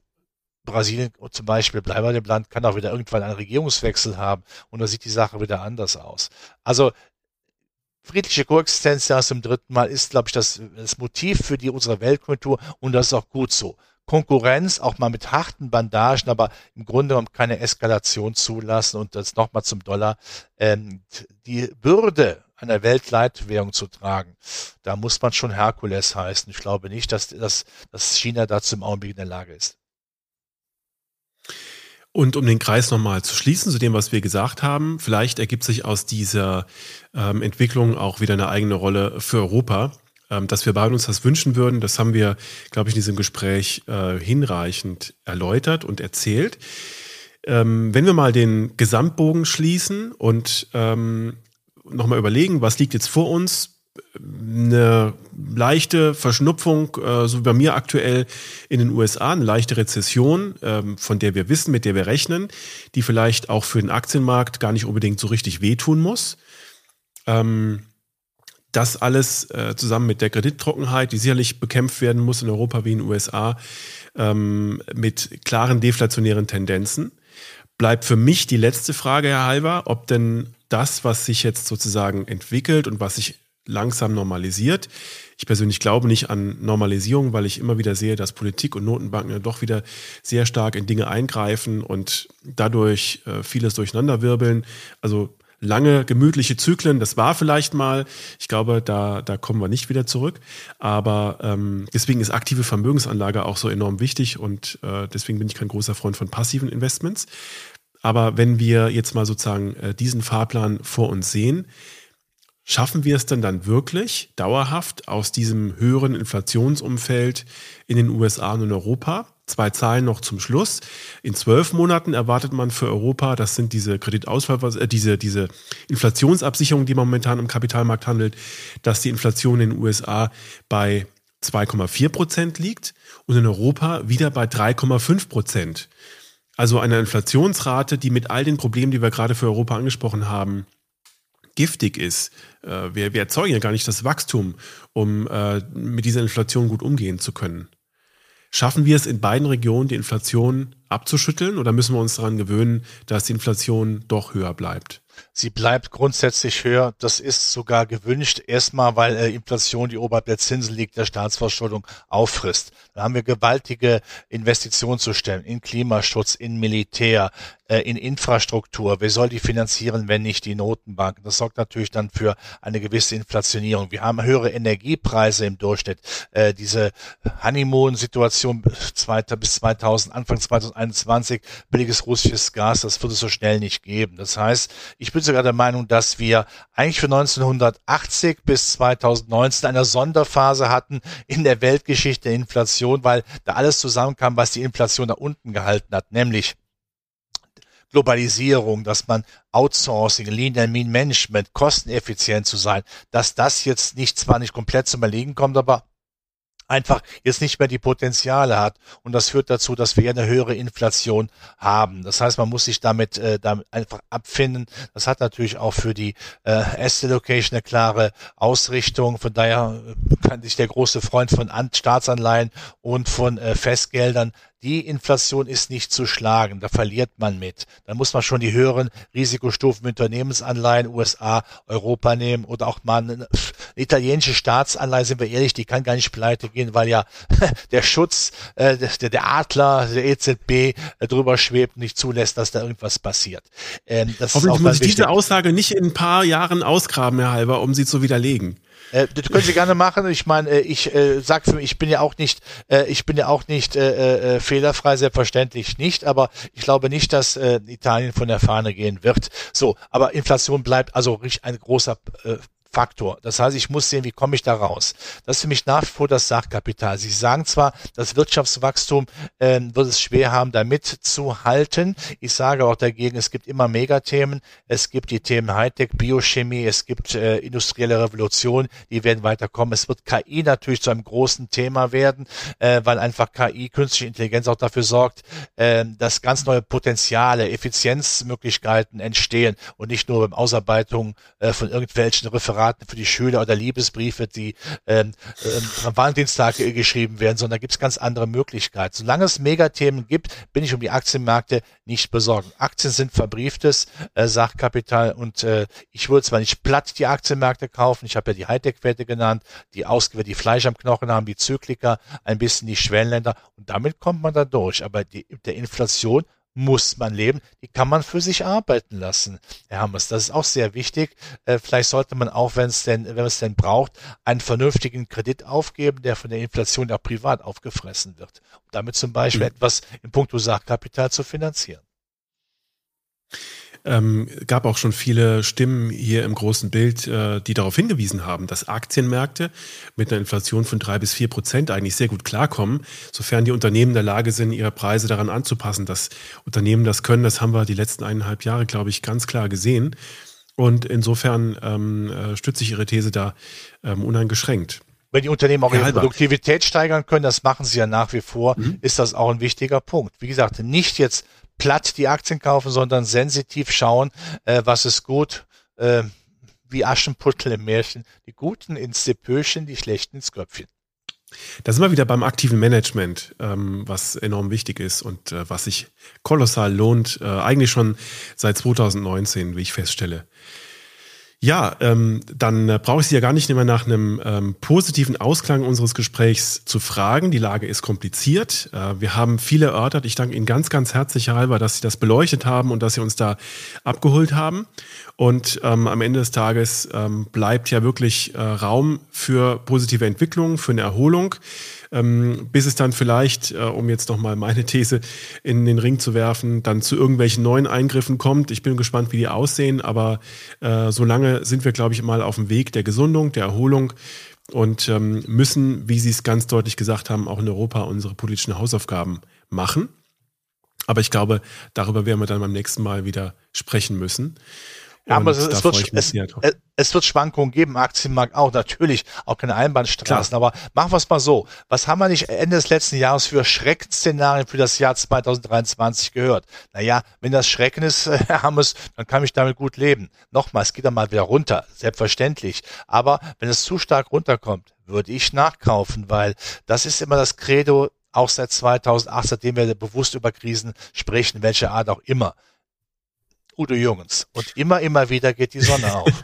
Brasilien zum Beispiel, bleiben wir dem Land, kann auch wieder irgendwann einen Regierungswechsel haben und da sieht die Sache wieder anders aus. Also friedliche Koexistenz erst zum dritten Mal ist, glaube ich, das, das Motiv für die unsere Weltkultur und das ist auch gut so. Konkurrenz auch mal mit harten Bandagen, aber im Grunde genommen keine Eskalation zulassen und das nochmal zum Dollar. Ähm, die Bürde einer Weltleitwährung zu tragen, da muss man schon Herkules heißen. Ich glaube nicht, dass, dass, dass China dazu im Augenblick in der Lage ist. Und um den Kreis nochmal zu schließen zu dem, was wir gesagt haben, vielleicht ergibt sich aus dieser ähm, Entwicklung auch wieder eine eigene Rolle für Europa, ähm, dass wir beide uns das wünschen würden. Das haben wir, glaube ich, in diesem Gespräch äh, hinreichend erläutert und erzählt. Ähm, wenn wir mal den Gesamtbogen schließen und ähm, nochmal überlegen, was liegt jetzt vor uns, eine leichte Verschnupfung, äh, so wie bei mir aktuell in den USA, eine leichte Rezession, ähm, von der wir wissen, mit der wir rechnen, die vielleicht auch für den Aktienmarkt gar nicht unbedingt so richtig wehtun muss. Ähm, das alles äh, zusammen mit der Kredittrockenheit, die sicherlich bekämpft werden muss in Europa wie in den USA, ähm, mit klaren deflationären Tendenzen. bleibt für mich die letzte Frage, Herr Halver, ob denn das, was sich jetzt sozusagen entwickelt und was sich langsam normalisiert. Ich persönlich glaube nicht an Normalisierung, weil ich immer wieder sehe, dass Politik und Notenbanken ja doch wieder sehr stark in Dinge eingreifen und dadurch äh, vieles durcheinanderwirbeln. Also lange, gemütliche Zyklen, das war vielleicht mal. Ich glaube, da, da kommen wir nicht wieder zurück. Aber ähm, deswegen ist aktive Vermögensanlage auch so enorm wichtig und äh, deswegen bin ich kein großer Freund von passiven Investments. Aber wenn wir jetzt mal sozusagen äh, diesen Fahrplan vor uns sehen, schaffen wir es denn dann wirklich dauerhaft aus diesem höheren Inflationsumfeld in den USA und in Europa? Zwei Zahlen noch zum Schluss. In zwölf Monaten erwartet man für Europa, das sind diese Kreditausfall, äh, diese, diese Inflationsabsicherung, die momentan im Kapitalmarkt handelt, dass die Inflation in den USA bei 2,4 Prozent liegt und in Europa wieder bei 3,5 Prozent. Also eine Inflationsrate, die mit all den Problemen, die wir gerade für Europa angesprochen haben, giftig ist. Äh, wir, wir erzeugen ja gar nicht das Wachstum, um äh, mit dieser Inflation gut umgehen zu können. Schaffen wir es in beiden Regionen, die Inflation abzuschütteln oder müssen wir uns daran gewöhnen, dass die Inflation doch höher bleibt? Sie bleibt grundsätzlich höher. Das ist sogar gewünscht. Erstmal, weil äh, Inflation, die oberhalb der Zinsen liegt, der Staatsverschuldung auffrisst. Da haben wir gewaltige Investitionen zu stellen in Klimaschutz, in Militär, äh, in Infrastruktur. Wer soll die finanzieren, wenn nicht die Notenbanken? Das sorgt natürlich dann für eine gewisse Inflationierung. Wir haben höhere Energiepreise im Durchschnitt. Äh, diese Honeymoon-Situation bis 2000, Anfang 2021, billiges russisches Gas, das wird es so schnell nicht geben. Das heißt, ich bin sogar der Meinung, dass wir eigentlich für 1980 bis 2019 eine Sonderphase hatten in der Weltgeschichte der Inflation, weil da alles zusammenkam, was die Inflation da unten gehalten hat, nämlich Globalisierung, dass man Outsourcing, Lean and Mean Management, kosteneffizient zu sein, dass das jetzt nicht zwar nicht komplett zum Erliegen kommt, aber einfach jetzt nicht mehr die Potenziale hat. Und das führt dazu, dass wir eine höhere Inflation haben. Das heißt, man muss sich damit, äh, damit einfach abfinden. Das hat natürlich auch für die äh, Asset Allocation eine klare Ausrichtung. Von daher kann sich der große Freund von Staatsanleihen und von äh, Festgeldern die Inflation ist nicht zu schlagen, da verliert man mit. Da muss man schon die höheren Risikostufen Unternehmensanleihen, USA, Europa nehmen oder auch mal eine, eine italienische Staatsanleihe, sind wir ehrlich, die kann gar nicht pleite gehen, weil ja der Schutz, äh, der, der Adler, der EZB äh, drüber schwebt und nicht zulässt, dass da irgendwas passiert. Ähm, das Hoffentlich muss ich diese Aussage nicht in ein paar Jahren ausgraben, Herr Halber, um sie zu widerlegen. Äh, das können Sie gerne machen. Ich meine, äh, ich äh, sag für mich, ich bin ja auch nicht, äh, ich bin ja auch nicht äh, äh, fehlerfrei, selbstverständlich nicht, aber ich glaube nicht, dass äh, Italien von der Fahne gehen wird. So, aber Inflation bleibt also richtig ein großer äh, Faktor. Das heißt, ich muss sehen, wie komme ich da raus. Das ist für mich nach wie vor das Sachkapital. Sie sagen zwar, das Wirtschaftswachstum äh, wird es schwer haben, da mitzuhalten. Ich sage auch dagegen, es gibt immer Megathemen. Es gibt die Themen Hightech, Biochemie, es gibt äh, industrielle Revolution, die werden weiterkommen. Es wird KI natürlich zu einem großen Thema werden, äh, weil einfach KI, künstliche Intelligenz auch dafür sorgt, äh, dass ganz neue Potenziale, Effizienzmöglichkeiten entstehen und nicht nur beim Ausarbeitung äh, von irgendwelchen Referaten Referaten für die Schüler oder Liebesbriefe, die ähm, ähm, am Valentinstag geschrieben werden, sondern da gibt es ganz andere Möglichkeiten. Solange es Megathemen gibt, bin ich um die Aktienmärkte nicht besorgt. Aktien sind verbrieftes äh, Sachkapital und äh, ich würde zwar nicht platt die Aktienmärkte kaufen, ich habe ja die Hightech-Werte genannt, die ausgewählt, die Fleisch am Knochen haben, die Zykliker, ein bisschen die Schwellenländer und damit kommt man da durch. Aber die, der Inflation muss man leben, die kann man für sich arbeiten lassen. Herr Hammers, das ist auch sehr wichtig. Äh, vielleicht sollte man auch, wenn es denn, wenn es denn braucht, einen vernünftigen Kredit aufgeben, der von der Inflation auch privat aufgefressen wird. Um damit zum Beispiel mhm. etwas im Punkto Sachkapital zu finanzieren. Ähm, gab auch schon viele Stimmen hier im großen Bild, äh, die darauf hingewiesen haben, dass Aktienmärkte mit einer Inflation von drei bis vier Prozent eigentlich sehr gut klarkommen, sofern die Unternehmen in der Lage sind, ihre Preise daran anzupassen. Dass Unternehmen das können, das haben wir die letzten eineinhalb Jahre, glaube ich, ganz klar gesehen. Und insofern ähm, äh, stütze ich Ihre These da ähm, uneingeschränkt wenn die Unternehmen auch ihre Produktivität steigern können, das machen sie ja nach wie vor, mhm. ist das auch ein wichtiger Punkt. Wie gesagt, nicht jetzt platt die Aktien kaufen, sondern sensitiv schauen, äh, was ist gut, äh, wie Aschenputtel im Märchen, die Guten ins Sepöchen, die Schlechten ins Köpfchen. Da sind wir wieder beim aktiven Management, ähm, was enorm wichtig ist und äh, was sich kolossal lohnt, äh, eigentlich schon seit 2019, wie ich feststelle. Ja, ähm, dann äh, brauche ich Sie ja gar nicht mehr nach einem ähm, positiven Ausklang unseres Gesprächs zu fragen. Die Lage ist kompliziert. Äh, wir haben viele erörtert. Ich danke Ihnen ganz, ganz herzlich, Herr Halber, dass Sie das beleuchtet haben und dass Sie uns da abgeholt haben. Und ähm, am Ende des Tages ähm, bleibt ja wirklich äh, Raum für positive Entwicklungen, für eine Erholung ähm, bis es dann vielleicht, äh, um jetzt nochmal meine These in den Ring zu werfen, dann zu irgendwelchen neuen Eingriffen kommt. Ich bin gespannt, wie die aussehen, aber äh, solange sind wir, glaube ich, mal auf dem Weg der Gesundung, der Erholung und ähm, müssen, wie Sie es ganz deutlich gesagt haben, auch in Europa unsere politischen Hausaufgaben machen. Aber ich glaube, darüber werden wir dann beim nächsten Mal wieder sprechen müssen. Ja, aber es, es, wird, es, es, wird Schwankungen geben, Aktienmarkt auch, natürlich, auch keine Einbahnstraßen. Klar. Aber machen wir es mal so. Was haben wir nicht Ende des letzten Jahres für Schreckensszenarien für das Jahr 2023 gehört? Naja, wenn das Schrecken ist, Herr Hammes, dann kann ich damit gut leben. Nochmal, es geht dann mal wieder runter, selbstverständlich. Aber wenn es zu stark runterkommt, würde ich nachkaufen, weil das ist immer das Credo, auch seit 2008, seitdem wir bewusst über Krisen sprechen, welche Art auch immer. Udo Jürgens. Und immer, immer wieder geht die Sonne auf.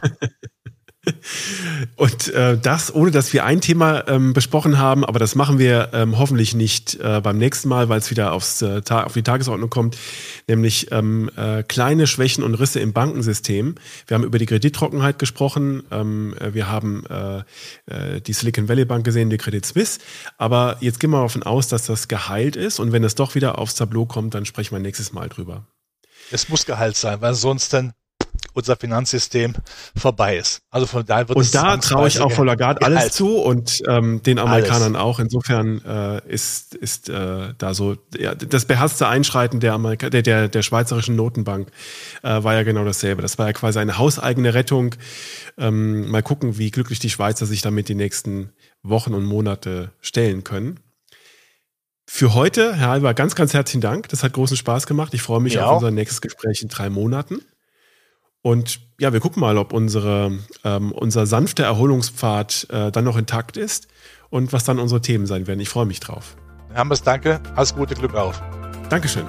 Und äh, das, ohne dass wir ein Thema ähm, besprochen haben, aber das machen wir ähm, hoffentlich nicht äh, beim nächsten Mal, weil es wieder aufs, äh, auf die Tagesordnung kommt, nämlich ähm, äh, kleine Schwächen und Risse im Bankensystem. Wir haben über die Kredittrockenheit gesprochen, ähm, äh, wir haben äh, äh, die Silicon Valley Bank gesehen, die Credit Suisse, aber jetzt gehen wir davon aus, dass das geheilt ist und wenn es doch wieder aufs Tableau kommt, dann sprechen wir nächstes Mal drüber. Es muss Gehalt sein, weil sonst dann unser Finanzsystem vorbei ist. Also von daher wird Und da traue ich auch von Lagarde alles zu und ähm, den Amerikanern alles. auch. Insofern äh, ist, ist äh, da so ja, das beherzte Einschreiten der, Amerika der, der, der Schweizerischen Notenbank äh, war ja genau dasselbe. Das war ja quasi eine hauseigene Rettung. Ähm, mal gucken, wie glücklich die Schweizer sich damit die nächsten Wochen und Monate stellen können. Für heute, Herr Halber, ganz, ganz herzlichen Dank. Das hat großen Spaß gemacht. Ich freue mich ja. auf unser nächstes Gespräch in drei Monaten. Und ja, wir gucken mal, ob unsere, ähm, unser sanfter Erholungspfad äh, dann noch intakt ist und was dann unsere Themen sein werden. Ich freue mich drauf. Herr Hambers, danke. Alles Gute, Glück auf. Dankeschön.